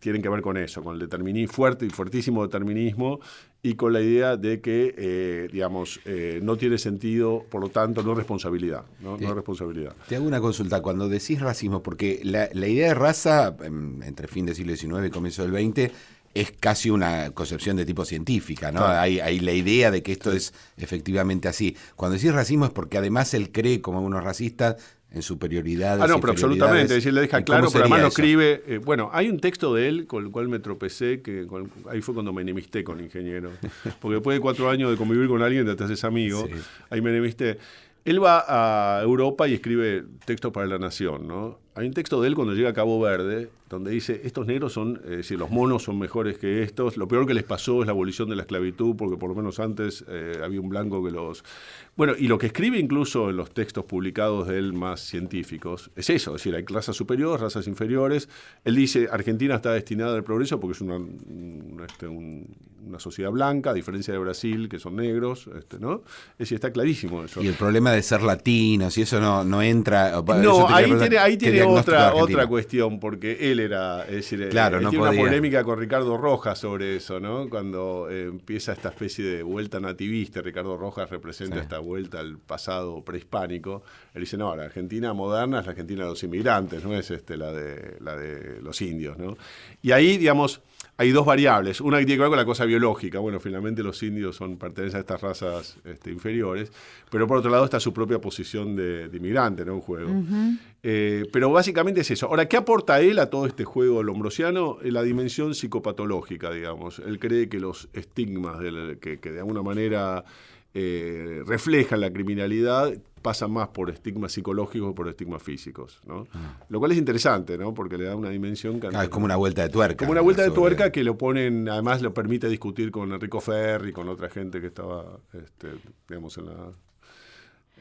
tienen que ver con eso, con el determinismo fuerte y fuertísimo determinismo y con la idea de que, eh, digamos, eh, no tiene sentido, por lo tanto, no es responsabilidad. No, no es responsabilidad. Te hago una consulta. Cuando decís racismo, porque la, la idea de raza, em, entre fin del siglo XIX y comienzo del XX, es casi una concepción de tipo científica, ¿no? Claro. Hay, hay la idea de que esto es efectivamente así. Cuando decís racismo es porque además él cree, como unos racistas, en superioridad. Ah, no, pero absolutamente. Es decir, le deja claro, pero además lo escribe. eh, bueno, hay un texto de él con el cual me tropecé, que con- ahí fue cuando me enemisté con el ingeniero. Porque después de cuatro años de convivir con alguien, te haces amigo. Sí. Ahí me enemisté. Él va a Europa y escribe textos para la Nación, ¿no? Hay un texto de él cuando llega a Cabo Verde, donde dice, estos negros son, es decir, los monos son mejores que estos, lo peor que les pasó es la abolición de la esclavitud, porque por lo menos antes eh, había un blanco que los... Bueno, y lo que escribe incluso en los textos publicados de él más científicos es eso, es decir, hay razas superiores, razas inferiores. Él dice, Argentina está destinada al progreso porque es una, un- este, un- una sociedad blanca, a diferencia de Brasil, que son negros, este, ¿no? Es decir, está clarísimo eso. Y el problema de ser latinos y eso no, no entra. No, ahí tiene, ahí ¿qué tiene otra, otra cuestión, porque él era, es decir, Claro, él no tiene podía. una polémica con Ricardo Rojas sobre eso, ¿no? Cuando eh, empieza esta especie de vuelta nativista, Ricardo Rojas representa Sí. esta vuelta al pasado prehispánico. Él dice, no, la Argentina moderna es la Argentina de los inmigrantes, no es este, la, de, la de los indios, ¿no? Y ahí, digamos, hay dos variables. Una que tiene que ver con la cosa biológica. Bueno, finalmente los indios son pertenecen a estas razas este, inferiores. Pero por otro lado está su propia posición de, de inmigrante, ¿no? Un juego. Eh, pero básicamente es eso. Ahora, ¿qué aporta él a todo este juego lombrosiano? Eh, La dimensión psicopatológica, digamos. Él cree que los estigmas del- que, que de alguna manera eh, reflejan la criminalidad pasan más por estigmas psicológicos que por estigmas físicos, ¿no? Lo cual es interesante, ¿no? Porque le da una dimensión que Ah, es como una vuelta de tuerca. como una vuelta de tuerca que lo ponen, además lo permite discutir con Enrico Ferri, con otra gente que estaba, este, digamos, en la...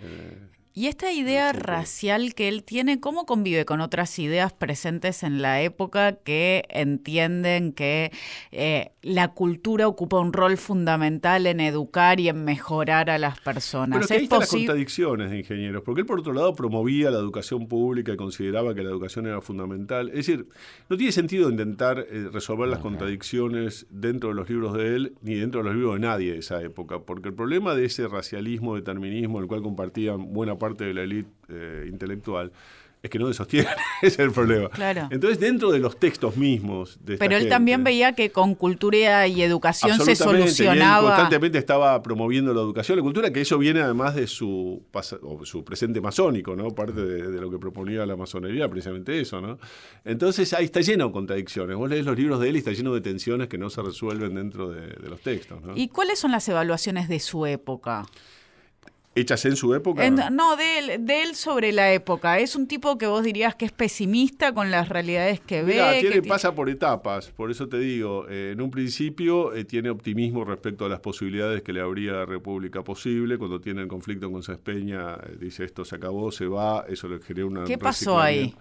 eh, Y esta idea racial que él tiene, ¿cómo convive con otras ideas presentes en la época que entienden que eh, la cultura ocupa un rol fundamental en educar y en mejorar a las personas? Pero es que ahí ¿Es están las contradicciones de ingenieros, porque él por otro lado promovía la educación pública y consideraba que la educación era fundamental. Es decir, no tiene sentido intentar eh, resolver las contradicciones dentro de los libros de él ni dentro de los libros de nadie de esa época, porque el problema de ese racialismo, determinismo, el cual compartían buena parte de la élite eh, intelectual, es que no se sostiene, ese es el problema. Claro. Entonces, dentro de los textos mismos de esta Pero él gente- también veía que con cultura y educación se Absolutamente, y él solucionaba. constantemente estaba promoviendo la educación, la cultura, que eso viene además de su, su presente masónico, ¿no? Parte de, de lo que proponía la masonería, precisamente eso, ¿no? Entonces ahí está lleno de contradicciones. Vos lees los libros de él y está lleno de tensiones que no se resuelven dentro de, de los textos, ¿no? ¿Y cuáles son las evaluaciones de su época? Hechas en su época. En- no, de él, de él sobre la época. ¿Es un tipo que vos dirías que es pesimista con las realidades que Mirá, ve? tiene- que pasa por etapas, por eso te digo, eh, en un principio eh, tiene optimismo respecto a las posibilidades que le habría la República posible, cuando tiene el conflicto con Sespeña, eh, dice esto se acabó, se va, eso le genera una... ¿Qué pasó ahí?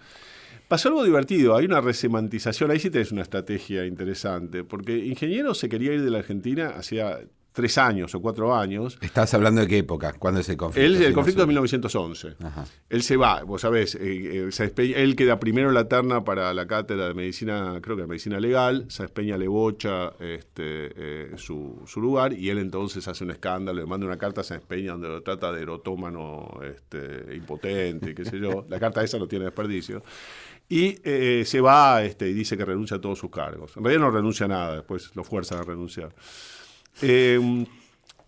Pasó algo divertido, hay una resemantización, ahí sí tenés una estrategia interesante, porque Ingeniero se quería ir de la Argentina hacía tres años o cuatro años, ¿Estás hablando de qué época? ¿Cuándo es el conflicto? él, el conflicto de menos. 1911. Ajá. Él se va, vos sabés, eh, eh, él queda primero en la terna para la cátedra de medicina, creo que de medicina legal, se despeña le bocha este, eh, su, su lugar y él entonces hace un escándalo, le manda una carta a San Espeña donde lo trata de erotómano este, impotente, qué sé yo. La carta esa no tiene desperdicio. Y eh, se va este, y dice que renuncia a todos sus cargos. En realidad no renuncia a nada, después lo fuerzan a renunciar. Eh,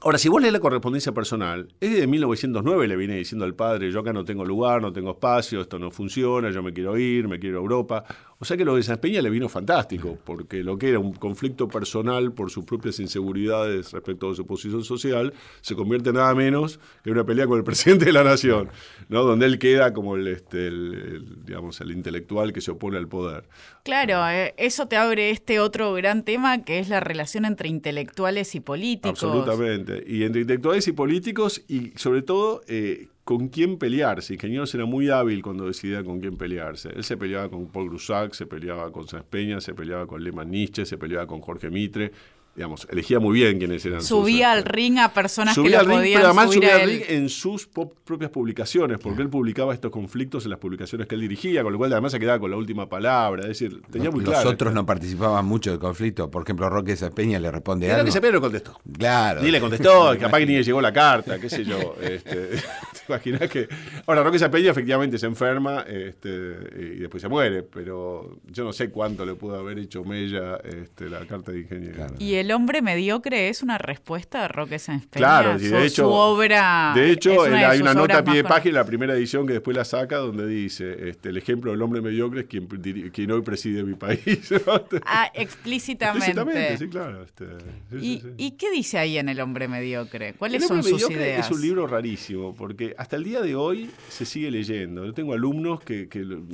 Ahora, si vos lees la correspondencia personal, es de 1909, le viene diciendo al padre, yo acá no tengo lugar, no tengo espacio, esto no funciona, yo me quiero ir, me quiero a Europa. O sea que lo de San Peña le vino fantástico, porque lo que era un conflicto personal por sus propias inseguridades respecto a su posición social, se convierte en nada menos que una pelea con el presidente de la nación, ¿no? donde él queda como el, este, el- el, digamos, el intelectual que se opone al poder. Claro, eh, eso te abre este otro gran tema que es la relación entre intelectuales y políticos. Absolutamente. Y entre intelectuales y políticos y sobre todo eh, con quién pelearse. Ingenieros era muy hábil cuando decidía con quién pelearse. Él se peleaba con Paul Grusac, se peleaba con Sáenz Peña, se peleaba con Lehmann Nietzsche, se peleaba con Jorge Mitre. Digamos, elegía muy bien quiénes eran sus, Subía al ring a personas Subía que al lo ring, podían pero además subir subía al ring en sus propias publicaciones, porque él publicaba estos conflictos en las publicaciones que él dirigía, con lo cual además se quedaba con la última palabra. Es decir, tenía muy Los claro. otros no participaban mucho del conflicto. Por ejemplo, Roque Peña le responde Creo algo. que se Pedro contestó. Claro. Ni le contestó, capaz que ni le llegó la carta, qué sé yo. Este, imaginás que. Ahora, Roque Zapeña efectivamente se enferma este, y después se muere, pero yo no sé cuánto le pudo haber hecho Mella este, la carta de ingeniero. Claro. ¿Y el hombre mediocre es una respuesta de Roque Sáenz Peña? Claro, y de hecho, su obra de hecho una de hay una nota a pie de página, la primera edición que después la saca, donde dice, este, el ejemplo del hombre mediocre es quien, hoy preside mi país. Ah, explícitamente. Explícitamente, sí, claro. este, sí, ¿Y, sí, sí. y qué dice ahí en El hombre mediocre? ¿Cuáles El son hombre sus mediocre ideas? Es un libro rarísimo, porque hasta el día de hoy se sigue leyendo. Yo tengo alumnos que,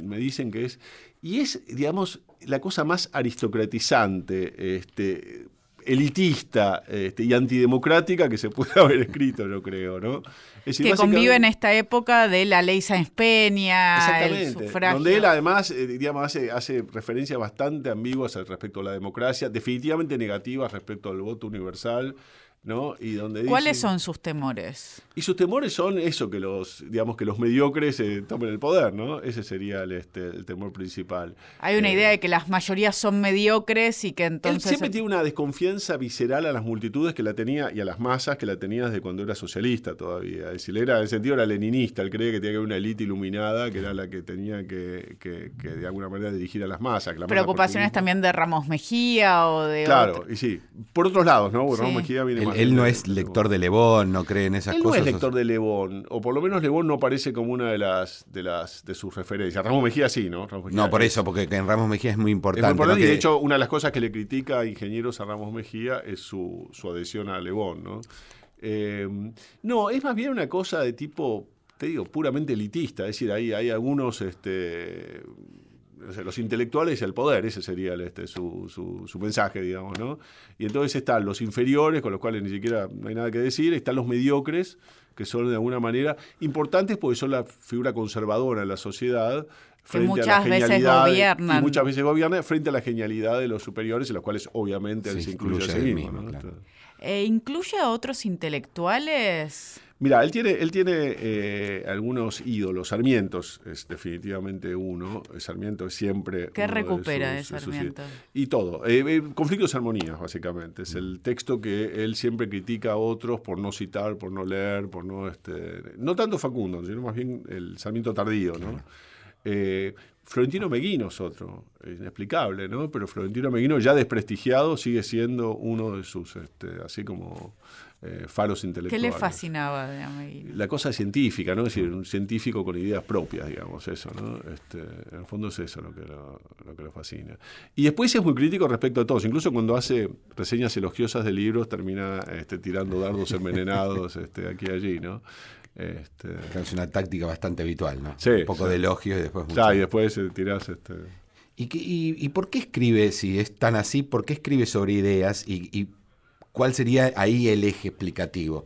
me dicen que es. Y es, digamos, la cosa más aristocratizante, este, elitista este, y antidemocrática que se puede haber escrito, yo creo, ¿no? Es decir, que convive en esta época de la ley Sáenz Peña, el Exactamente. sufragio. Donde él además, eh, digamos, hace, hace referencias bastante ambiguas al respecto a la democracia, definitivamente negativas respecto al voto universal, ¿no? Y donde ¿Cuáles son sus temores? Y sus temores son eso, que los, digamos, que los mediocres eh, tomen el poder, ¿no? Ese sería el, este, el temor principal. Hay una Eh, idea de que las mayorías son mediocres y que Él entonces... siempre tiene una desconfianza visceral a las multitudes que la tenía y a las masas que la tenía desde cuando era socialista todavía. Es decir, era, en el sentido era leninista, él creía que tenía que haber una élite iluminada que era la que tenía que, que- que de alguna manera dirigir a las masas. que la Preocupaciones también de Ramos Mejía o de... Claro, otro- y sí. Por otros lados, ¿no? Porque Sí. Ramos Mejía viene Él, más él no es lector de Lebón, no cree en esas Él no cosas. es lector de Lebón, o por lo menos Lebón no aparece como una de las de las de sus referencias. Ramos Mejía sí, ¿no? Ramos Mejía No, por es- eso, porque en Ramos Mejía es muy Es importante. muy importante, ¿no? y de hecho, una de las cosas que le critica a ingenieros a Ramos Mejía es su, su adhesión a Lebón, ¿no? Eh, no, es más bien una cosa de tipo, te digo, puramente elitista. Es decir, hay, hay algunos, este, los intelectuales y el poder, ese sería el, este, su, su- su mensaje, digamos, ¿no? Y entonces están los inferiores, con los cuales ni siquiera no hay nada que decir, están los mediocres, que son de alguna manera importantes porque son la figura conservadora en la sociedad. frente a la muchas veces genialidad de- gobiernan. Y muchas veces gobierna frente a la genialidad de los superiores, en los cuales obviamente él Se se incluye a incluye sí a él mismo. mismo, ¿no? claro. Eh, ¿Incluye a otros intelectuales? Mira, él tiene, él tiene eh, algunos ídolos. Sarmientos es definitivamente uno. Sarmiento es siempre. ¿Qué uno recupera de sus- Sarmiento? y todo. Eh, eh, conflictos y armonías, básicamente. Es el texto que él siempre critica a otros por no citar, por no leer, por no. Este, no tanto Facundo, sino más bien el Sarmiento tardío, ¿no? Eh, Florentino Meguino es otro, inexplicable, ¿no? Pero Florentino Meguino, ya desprestigiado, sigue siendo uno de sus, este, así como eh, faros ¿Qué intelectuales. le fascinaba de Ameguino? La cosa científica, ¿no? Es decir, un científico con ideas propias, digamos, eso, ¿no? Este, en el fondo es eso lo que lo, lo que lo fascina. Y después es muy crítico respecto a todos, incluso cuando hace reseñas elogiosas de libros termina este, tirando dardos envenenados este, aquí y allí, ¿no? Este, es una táctica bastante habitual, ¿no? Sí, Un poco sí. de elogios y después mucho. claro, y después eh, tirás... Este, ¿Y, qué- y- y por qué escribe, si es tan así, por qué escribe sobre ideas y, y cuál sería ahí el eje explicativo?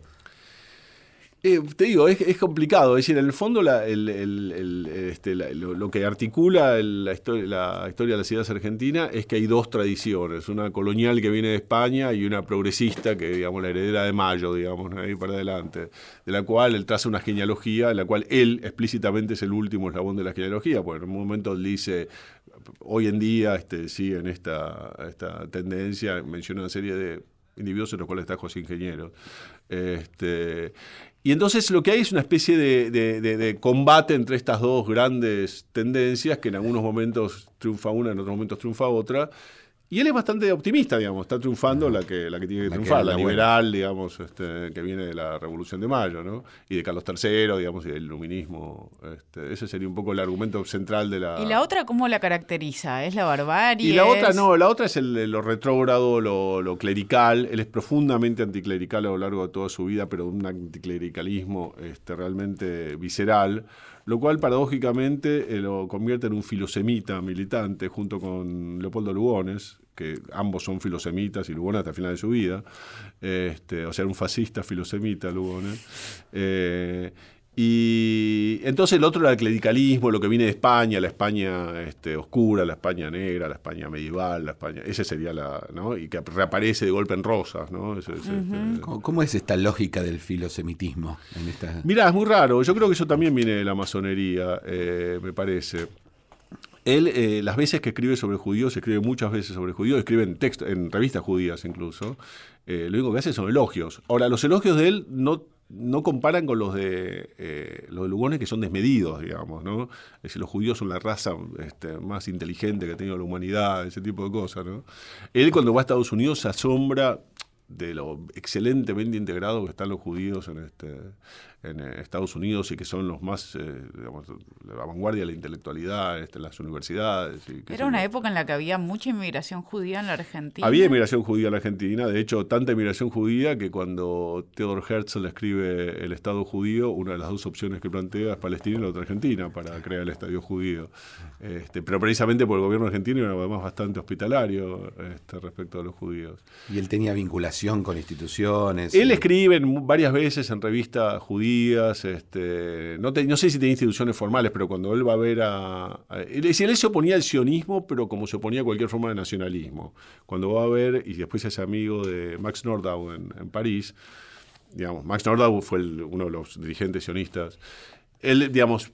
Eh, te digo, es, complicado. Es decir, en el fondo este, lo, que articula la, historia, de las ideas argentinas es que hay dos tradiciones, una colonial que viene de España y una progresista que, digamos, la heredera de Mayo, digamos, ahí para adelante, de la cual él traza una genealogía, en la cual él explícitamente es el último eslabón de la genealogía, porque en un momento él dice, hoy en día este, siguen esta tendencia, menciona una serie de individuos en los cuales está José Ingeniero. Este, y entonces lo que hay es una especie de- de- de combate entre estas dos grandes tendencias, que en algunos momentos triunfa una, en otros momentos triunfa otra. Y él es bastante optimista, digamos, está triunfando la que, la que tiene que La triunfar, la, la buena. liberal, digamos, este, que viene de la Revolución de Mayo, ¿no? Y de Carlos III, digamos, y del iluminismo. Este, ese sería un poco el argumento central de la... ¿Y la otra cómo la caracteriza? ¿Es la barbarie? Y la otra ¿Es- no, la otra es el, lo retrógrado, lo, lo clerical. Él es profundamente anticlerical a lo largo de toda su vida, pero un anticlericalismo este, realmente visceral, lo cual paradójicamente eh, lo convierte en un filosemita militante junto con Leopoldo Lugones, que ambos son filosemitas y Lugones hasta el final de su vida. Este, o sea, era un fascista filosemita Lugones. Eh, y entonces el otro era el clericalismo, lo que viene de España, la España este, oscura, la España negra, la España medieval, la España. Ese sería la. ¿no? Y que reaparece de golpe en rosas, ¿no? Ese- ese- este- ¿Cómo, cómo es esta lógica del filosemitismo? En esta... Mirá, es muy raro. Yo creo que eso también viene de la masonería, eh, me parece. Él, eh, las veces que escribe sobre judíos, escribe muchas veces sobre judíos, escribe en, texto, en revistas judías incluso, eh, lo único que hace son elogios. Ahora, los elogios de él no, no comparan con los de eh, los de Lugones que son desmedidos, digamos, ¿no? Es decir, los judíos son la raza este, más inteligente que ha tenido la humanidad, ese tipo de cosas, ¿no? Él cuando va a Estados Unidos se asombra de lo excelentemente integrado que están los judíos en este en eh, Estados Unidos y que son los más, eh, digamos, la vanguardia de la intelectualidad, este, las universidades. y sé Era una yo. época en la que había mucha inmigración judía en la Argentina. Había inmigración judía en la Argentina, de hecho, tanta inmigración judía que cuando Theodor Herzl escribe el Estado judío, una de las dos opciones que plantea es Palestina y la otra Argentina para crear el Estadio judío. Este, pero precisamente porque el gobierno argentino era además bastante hospitalario este, respecto a los judíos. Y él tenía vinculación con instituciones. Él y- escribe en varias veces en revistas judías, este, no, te- no sé si tenía instituciones formales, pero cuando él va a ver a... a- él, es decir, él se oponía al sionismo, pero como se oponía a cualquier forma de nacionalismo. Cuando va a ver, y después es amigo de Max Nordau en, en París, digamos, Max Nordau fue el- uno de los dirigentes sionistas, él, digamos,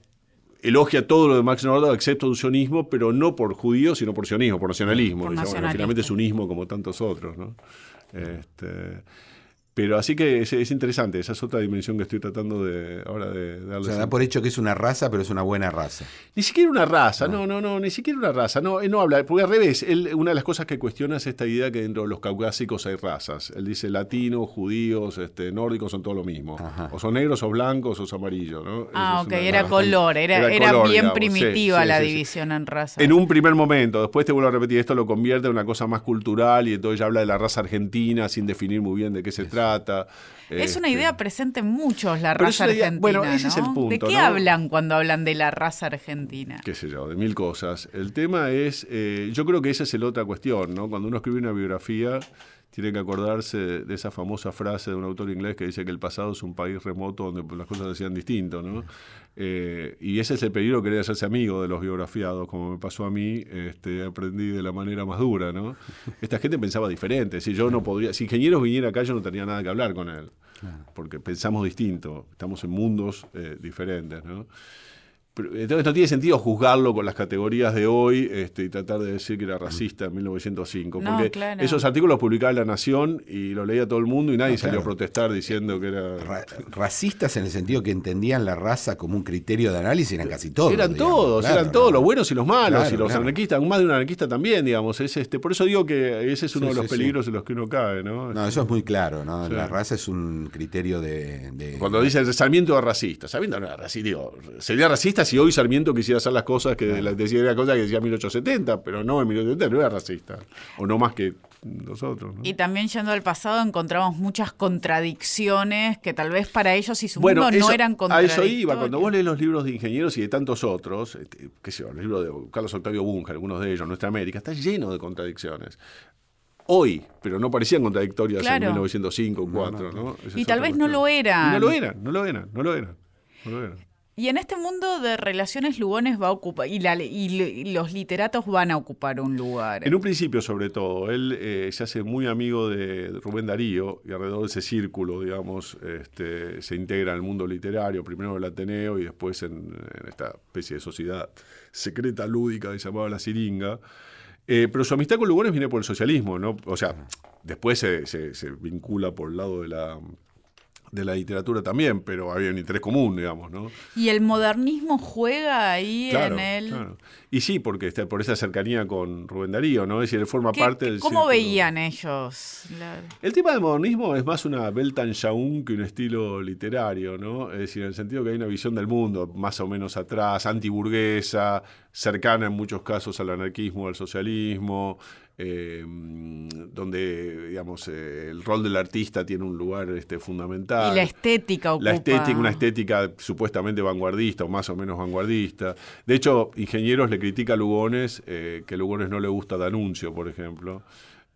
elogia todo lo de Max Nordau excepto el sionismo, pero no por judíos, sino por sionismo, por nacionalismo. Por bueno, finalmente es un ismo como tantos otros, ¿no? Este, pero así que es, es interesante, esa es otra dimensión que estoy tratando de ahora de, de O darle. sea, da por hecho que es una raza, pero es una buena raza. Ni siquiera una raza, no, no, no, ni siquiera una raza. No, él no habla, porque al revés, él, una de las cosas que cuestiona es esta idea que dentro de los caucásicos hay razas. Él dice latinos, judíos, este, nórdicos son todo lo mismo. Ajá. O son negros, o blancos, o son amarillos. ¿no? Ah, Esa es ok, una- era color, era, era era color, bien digamos, primitiva sí, la sí, sí. división en raza. En un primer momento, después te vuelvo a repetir, esto lo convierte en una cosa más cultural y entonces ya habla de la raza argentina sin definir muy bien de qué se trata. Es una Este, idea presente en muchos, la raza idea- argentina. bueno, ese es el ¿no? punto, ¿De qué ¿no? hablan cuando hablan de la raza argentina? qué sé yo, de mil cosas. El tema es, eh, yo creo que esa es la otra cuestión, ¿no? Cuando uno escribe una biografía, tiene que acordarse de esa famosa frase de un autor inglés que dice que el pasado es un país remoto donde las cosas se hacían distinto, ¿no? Eh, y ese es el peligro de querer hacerse amigo de los biografiados, como me pasó a mí, este, aprendí de la manera más dura, ¿no? Esta gente pensaba diferente, si yo no podría, si ingenieros viniera acá yo no tenía nada que hablar con él, porque pensamos distinto, estamos en mundos eh, diferentes, ¿no? Entonces no tiene sentido juzgarlo con las categorías de hoy este, y tratar de decir que era racista en 1905. No, porque claro. esos artículos los publicaba La Nación y lo leía todo el mundo y nadie No, salió a protestar diciendo que era... Ra- racistas en el sentido que entendían la raza como un criterio de análisis eran casi todos. eran digamos, todos, claro, eran todos, ¿no? los buenos y los malos, Claro, y los claro. anarquistas, más de un anarquista también, digamos. Es este, por eso digo que ese es uno Sí, de los sí, sí. peligros en los que uno cae, ¿no? No, eso es muy claro, ¿no? Sí. La raza es un criterio de... de- Cuando dice Sarmiento era racista, Sarmiento no era racista, digo, sería racista si hoy Sarmiento quisiera hacer las cosas que decía la cosa que decía en 1870, pero no en 1870 no era racista, o no más que nosotros. ¿no? Y también yendo al pasado encontramos muchas contradicciones que tal vez para ellos y su mundo no eran a contradictorias. eso iba. Cuando vos lees los libros de ingenieros y de tantos otros, este, qué sé yo, el libro de Carlos Octavio Bunge, algunos de ellos, Nuestra América, está lleno de contradicciones. Hoy, pero no parecían contradictorias Claro. en 1905 o 4, ¿no? Esa Y tal vez no lo no lo eran, no lo eran, no lo eran. No lo eran. Y en este mundo de relaciones Lugones va a ocupar, y, la- los literatos van a ocupar un lugar. En un principio, sobre todo, él eh, se hace muy amigo de Rubén Darío y alrededor de ese círculo, digamos, este, se integra al mundo literario, primero en el Ateneo y después en, en esta especie de sociedad secreta lúdica que se llamaba La Siringa. Eh, pero su amistad con Lugones viene por el socialismo, ¿no? O sea, después se vincula por el lado de la, de la literatura también, pero había un interés común, digamos, ¿no? Y el modernismo juega ahí en él. claro. Y sí, porque está por esa cercanía con Rubén Darío, ¿no? Es decir, forma ¿Qué- parte del ¿Cómo círculo. veían ellos? La- El tema del modernismo es más una Weltanschauung que un estilo literario, ¿no? Es decir, en el sentido que hay una visión del mundo más o menos atrás, antiburguesa, cercana en muchos casos al anarquismo, al socialismo, eh, donde, digamos, eh, el rol del artista tiene un lugar este, fundamental. y la estética ocupa. La estética, una estética supuestamente vanguardista o más o menos vanguardista. De hecho, ingenieros le critica a Lugones eh, que Lugones no le gusta Danuncio, por ejemplo.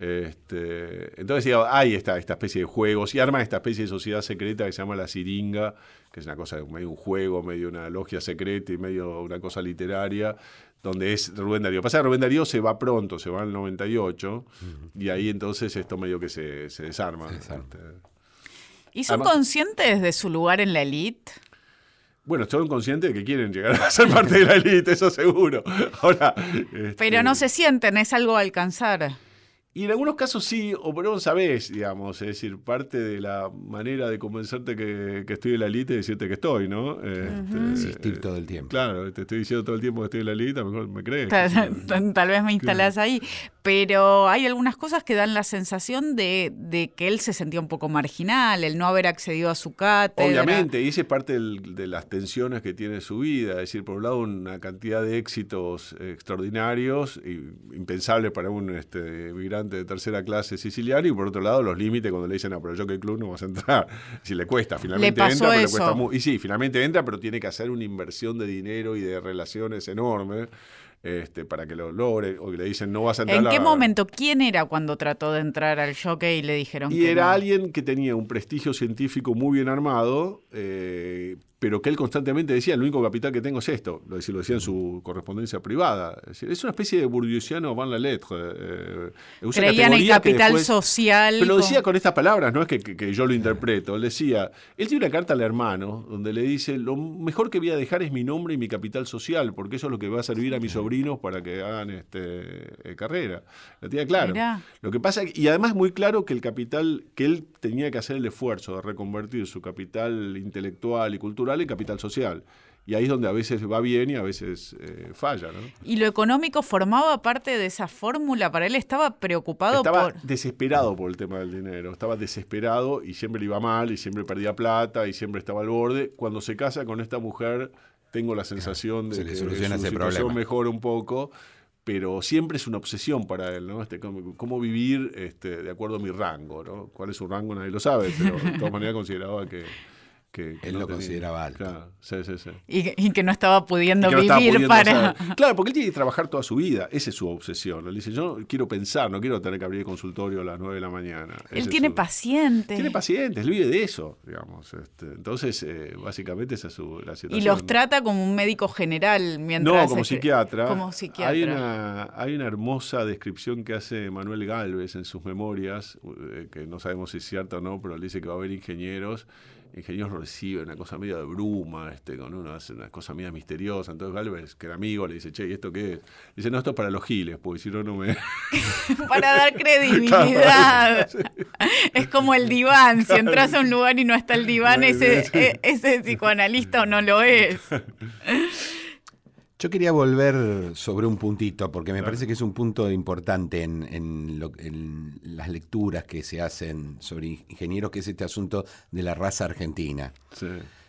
Este, entonces, digo, hay esta, esta especie de juegos y arma esta especie de sociedad secreta que se llama la Siringa, que es una cosa, medio un juego, medio una logia secreta y medio una cosa literaria, donde es Rubén Darío. Pasa que Rubén Darío se va pronto, se va en el 98, y ahí entonces esto medio que se, se desarma. desarma. Este, ¿Y son Además- conscientes de su lugar en la elite? Bueno, son conscientes de que quieren llegar a ser parte de la élite, eso seguro. Ahora, este, Pero no se sienten, es algo a alcanzar. Y en algunos casos sí, o pero no sabés, digamos, es decir, parte de la manera de convencerte que, que estoy en la elite es decirte que estoy, ¿no? Este, Insistir todo el tiempo. Claro, te estoy diciendo todo el tiempo que estoy en la elite, a lo mejor me crees. Tal, tal vez me instalás ahí. Pero hay algunas cosas que dan la sensación de, de que él se sentía un poco marginal, el no haber accedido a su cátedra. Obviamente, y esa es parte del- de las tensiones que tiene su vida. Es decir, por un lado, una cantidad de éxitos extraordinarios, y impensables para un este, migrante de tercera clase siciliano, y por otro lado, los límites cuando le dicen, no, pero yo que club no vas a entrar. Si le cuesta, finalmente entra, pero le cuesta mucho. Y sí, finalmente entra, pero tiene que hacer una inversión de dinero y de relaciones enorme. Este, para que lo logre, o que le dicen no vas a entrar. ¿En a qué la- momento? ¿Quién era cuando trató de entrar al jockey y le dijeron Y que era no? alguien que tenía un prestigio científico muy bien armado, eh, pero que él constantemente decía, el único capital que tengo es esto, lo decía, lo decía en su correspondencia privada. Es, decir, es una especie de bourdieusiano van la lettre. eh, usa Creía en el capital después- social. Pero lo decía con estas palabras, no es que, que- que yo lo interpreto. Él decía, él tiene una carta al hermano donde le dice, lo mejor que voy a dejar es mi nombre y mi capital social, porque eso es lo que va a servir a mis sobrinos para que hagan este, eh, carrera. La tenía claro. Mirá. Lo que pasa, y además muy claro que el capital, que él tenía que hacer el esfuerzo de reconvertir su capital intelectual y cultural en capital social. Y ahí es donde a veces va bien y a veces eh, falla, ¿no? ¿Y lo económico formaba parte de esa fórmula para él? ¿Estaba preocupado Estaba por...? desesperado por el tema del dinero, estaba desesperado y siempre le iba mal y siempre perdía plata y siempre estaba al borde. Cuando se casa con esta mujer, tengo la sensación de se le que soluciona su ese situación problema. mejora un poco, pero siempre es una obsesión para él, ¿no? Este, cómo, cómo vivir este, de acuerdo a mi rango, ¿no? ¿Cuál es su rango? Nadie lo sabe, pero de todas maneras consideraba que... que- que Él no lo tenía- consideraba alto. Claro, sí, sí, sí. Y, que- y que no estaba pudiendo Y estaba vivir pudiendo para... hacer. Claro, porque él tiene que trabajar toda su vida. Esa es su obsesión. Él dice, yo quiero pensar, no quiero tener que abrir el consultorio a las 9 de la mañana. Ese Él tiene su- pacientes. Tiene pacientes, él vive de eso, digamos. este, entonces, eh, básicamente esa es su, la Y situación. los trata como un médico general mientras... No, como este, psiquiatra. Como psiquiatra. Hay una, hay una hermosa descripción que hace Manuel Galvez en sus memorias, eh, que no sabemos si es cierta o no, pero él dice que va a haber ingenieros. Ingenieros lo reciben, una cosa medio de bruma, este, con uno hace una cosa media misteriosa. Entonces Galvez, que era amigo, le dice, che, ¿y esto qué es? Dice, no, esto es para los giles, porque si no, no me. Para dar credibilidad. Es como el diván. Si entras a un lugar y no está el diván, ese, e- ese psicoanalista o no lo es. Yo quería volver sobre un puntito, porque me parece que es un punto importante en, en lo- en las lecturas que se hacen sobre ingenieros, que es este asunto de la raza argentina. Sí.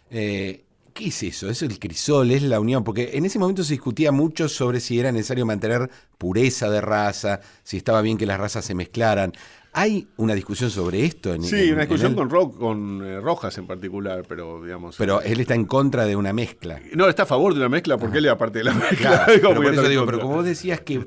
Eh, ¿Qué es eso? ¿Es el crisol? ¿Es la unión? Porque en ese momento se discutía mucho sobre si era necesario mantener pureza de raza, si estaba bien que las razas se mezclaran. ¿Hay una discusión sobre esto? En, Sí, en- una discusión con, Ro- con eh, Rojas en particular, pero digamos. Pero eh, él está en contra de una mezcla. No, está a favor de una mezcla porque él es parte de la mezcla. Claro, ¿Cómo pero por eso digo, como vos decías que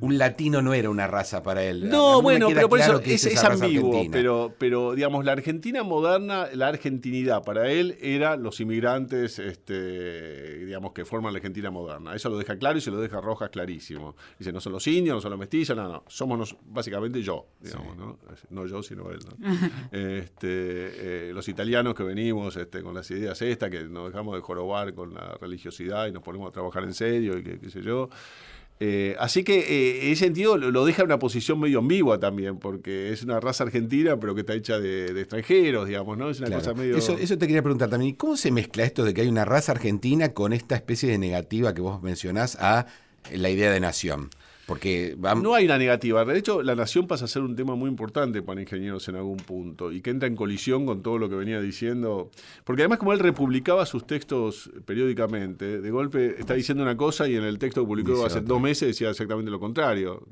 un latino no era una raza para él. No, bueno, pero por claro eso es, es ambiguo, pero, pero digamos, la Argentina moderna, la argentinidad para él era los inmigrantes, este, digamos, que forman la Argentina moderna. Eso lo deja claro y se lo deja Rojas clarísimo. Dice, no son los indios, no son los mestizos, no, no, somos nos- básicamente yo, digamos, ¿no? No yo, sino él, ¿no? este, eh, los italianos que venimos este, con las ideas estas, que nos dejamos de jorobar con la religiosidad y nos ponemos a trabajar en serio y que, qué sé yo. Eh, así que eh, en ese sentido lo, lo deja en una posición medio ambigua también, porque es una raza argentina, pero que está hecha de, de extranjeros, digamos, ¿no? Es una Claro. cosa medio. Eso, eso te quería preguntar también. ¿Cómo se mezcla esto de que hay una raza argentina con esta especie de negativa que vos mencionás a la idea de nación? Porque va, No hay una negativa. De hecho, la nación pasa a ser un tema muy importante para ingenieros en algún punto y que entra en colisión con todo lo que venía diciendo. Porque además, como él republicaba sus textos periódicamente, de golpe está diciendo una cosa y en el texto que publicó Dice hace otra. dos meses decía exactamente lo contrario.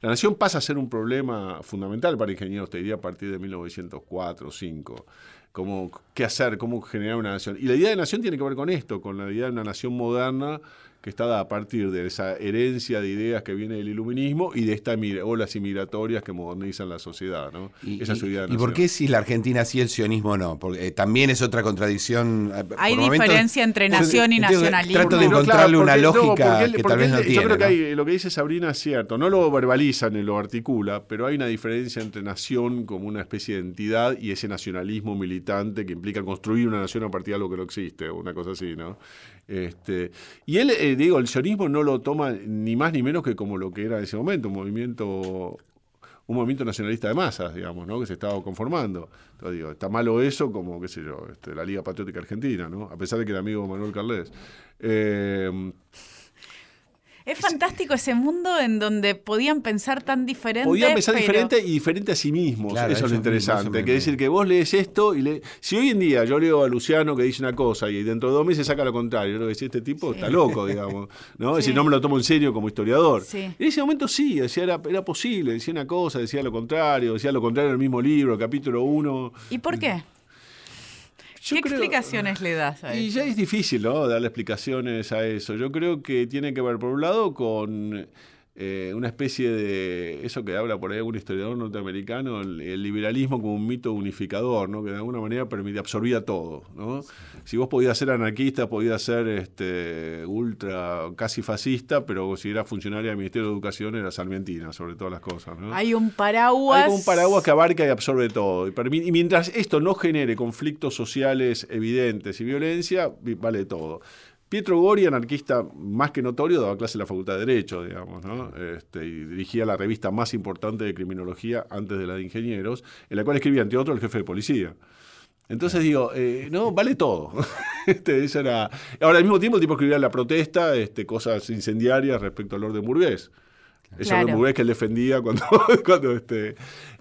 La nación pasa a ser un problema fundamental para ingenieros, te diría a partir de 1904 o 5. Cómo, ¿Qué hacer? ¿Cómo generar una nación? Y la idea de nación tiene que ver con esto, con la idea de una nación moderna que está dada a partir de esa herencia de ideas que viene del iluminismo y de estas olas inmigratorias que modernizan la sociedad. ¿no? y, Esa es su y- ¿y por qué si la Argentina sí, el sionismo no? Porque eh, también es otra contradicción. eh, por Hay momentos- diferencia entre nación y Entiendo nacionalismo. Trato de No, claro, encontrarle una porque- lógica él- que tal vez él- no Yo tiene. creo que hay- lo que dice Sabrina es cierto. No lo verbaliza ni lo articula, pero hay una diferencia entre nación como una especie de entidad y ese nacionalismo militante que implica construir una nación a partir de algo que no existe, una cosa así, ¿no? Este, y él, eh, digo, el sionismo no lo toma ni más ni menos que como lo que era en ese momento, un movimiento un movimiento nacionalista de masas, digamos, ¿no? que se estaba conformando. Entonces digo, está malo eso como, qué sé yo, este, la Liga Patriótica Argentina, ¿no? a pesar de que era amigo Manuel Carles. Eh, Es fantástico ese mundo en donde podían pensar tan diferente. Podían pensar pero- diferente y diferente a sí mismos. Claro, eso es lo interesante. me- Que decir que vos lees esto y le... si hoy en día yo leo a Luciano que dice una cosa y dentro de dos meses saca lo contrario, yo creo que este tipo está loco, digamos. ¿no? Es decir, Sí. no me lo tomo en serio como historiador. Sí. En ese momento sí, decía, era, era posible, decía una cosa, decía lo contrario, decía lo contrario en el mismo libro, capítulo 1. ¿Y por qué? ¿Qué explicaciones le das a Y eso? ya es difícil, ¿no? Darle explicaciones a eso. Yo creo que tiene que ver, por un lado, con eh, una especie de. Eso que habla por ahí algún historiador norteamericano, el, el liberalismo como un mito unificador, ¿no? Que de alguna manera permite, absorbía todo, ¿no? Si vos podías ser anarquista, podías ser este, ultra, casi fascista, pero si eras funcionaria del Ministerio de Educación, eras sarmientina, sobre todas las cosas, ¿no? Hay un paraguas. Hay un paraguas que abarca y absorbe todo. Y, y mientras esto no genere conflictos sociales evidentes y violencia, vi- vale todo. Pietro Gori, anarquista más que notorio, daba clase en la Facultad de Derecho, digamos, ¿no? Este, y dirigía la revista más importante de criminología antes de la de ingenieros, en la cual escribía, entre otros, el jefe de policía. Entonces digo, eh, no, vale todo. Este, eso era... Ahora, al mismo tiempo, el tipo escribía la protesta este, cosas incendiarias respecto al orden burgués. Ese Claro. orden burgués que él defendía cuando... cuando este,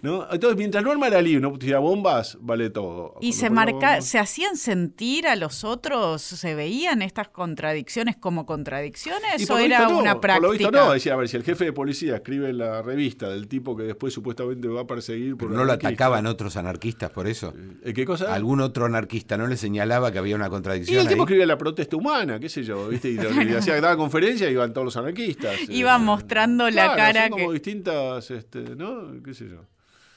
¿no? Entonces, mientras no armara lío, no tiraba bombas, vale todo. Y Cuando se marca, bombas- se hacían sentir a los otros, se veían estas contradicciones como contradicciones Y o era visto no, una Por lo visto práctica. no, decía, a ver, si el jefe de policía escribe en la revista del tipo que después supuestamente va a perseguir por Pero no lo atacaban otros anarquistas por eso. ¿eh, ¿Qué cosa? ¿Algún otro anarquista no le señalaba que había una Y contradicción? el tipo ahí? escribía la protesta humana, qué sé yo, ¿viste? Y, y hacía daba conferencia y iban todos los anarquistas. Iba Eh, mostrando la claro, cara son como que- distintas, este, ¿no? ¿Qué sé yo?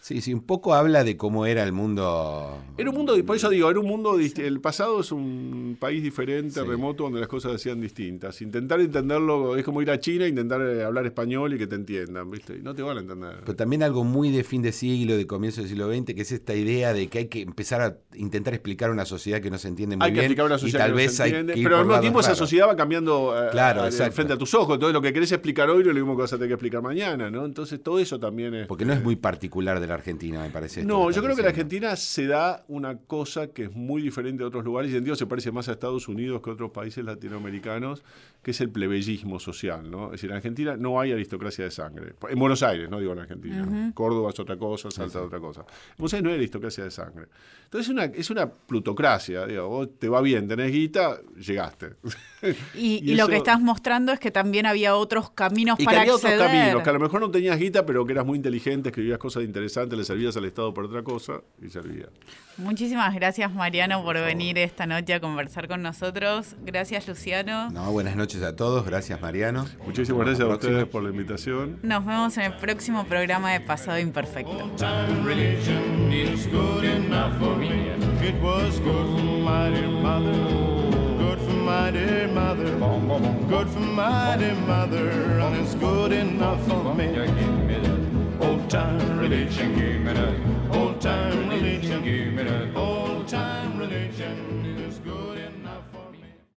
Sí, sí, un poco habla de cómo era el mundo. Era un mundo, por eso digo, era un mundo, el pasado es un país diferente, Sí. remoto, donde las cosas se hacían distintas. Intentar entenderlo es como ir a China e intentar eh, hablar español y que te entiendan, ¿viste? Y no te van a entender. Pero también algo muy de fin de siglo, de comienzo del siglo XX, que es esta idea de que hay que empezar a intentar explicar una sociedad que no se entiende muy hay que bien. explicar una y sociedad tal que no se hay entiende, que pero al mismo tiempo esa sociedad va cambiando eh, Claro, a- a- exacto. frente a tus ojos. Entonces lo que querés explicar hoy no es lo mismo que vas a tener que explicar mañana, ¿no? Entonces todo eso también es... Porque no es muy particular de la Argentina, me parece. No, yo creo que la diciendo. Argentina se da una cosa que es muy diferente de otros lugares y en Dios se parece más a Estados Unidos que a otros países latinoamericanos, que es el plebeyismo social, ¿no? Es decir, en Argentina no hay aristocracia de sangre. En Buenos Aires, no digo en Argentina. Córdoba es otra cosa, Salta es otra cosa. En Buenos Aires no hay aristocracia de sangre. Entonces es una, es una plutocracia, digo, vos te va bien, tenés guita, llegaste. Y, Y y lo que estás mostrando es que también había otros caminos Y que para había otros acceder. caminos, que a lo mejor no tenías guita, pero que eras muy inteligente, escribías cosas interesantes, le servías al Estado por otra cosa y servía. Muchísimas gracias Mariano por venir esta noche a conversar con nosotros. Gracias Luciano. No, buenas noches a todos, gracias Mariano. Muchísimas gracias a ustedes por la invitación. Nos vemos en el próximo programa de Pasado Imperfecto. my dear mother, good for my dear mother, and it's good enough for me. Old time religion, give me that. Old time religion, give me that. Old time religion.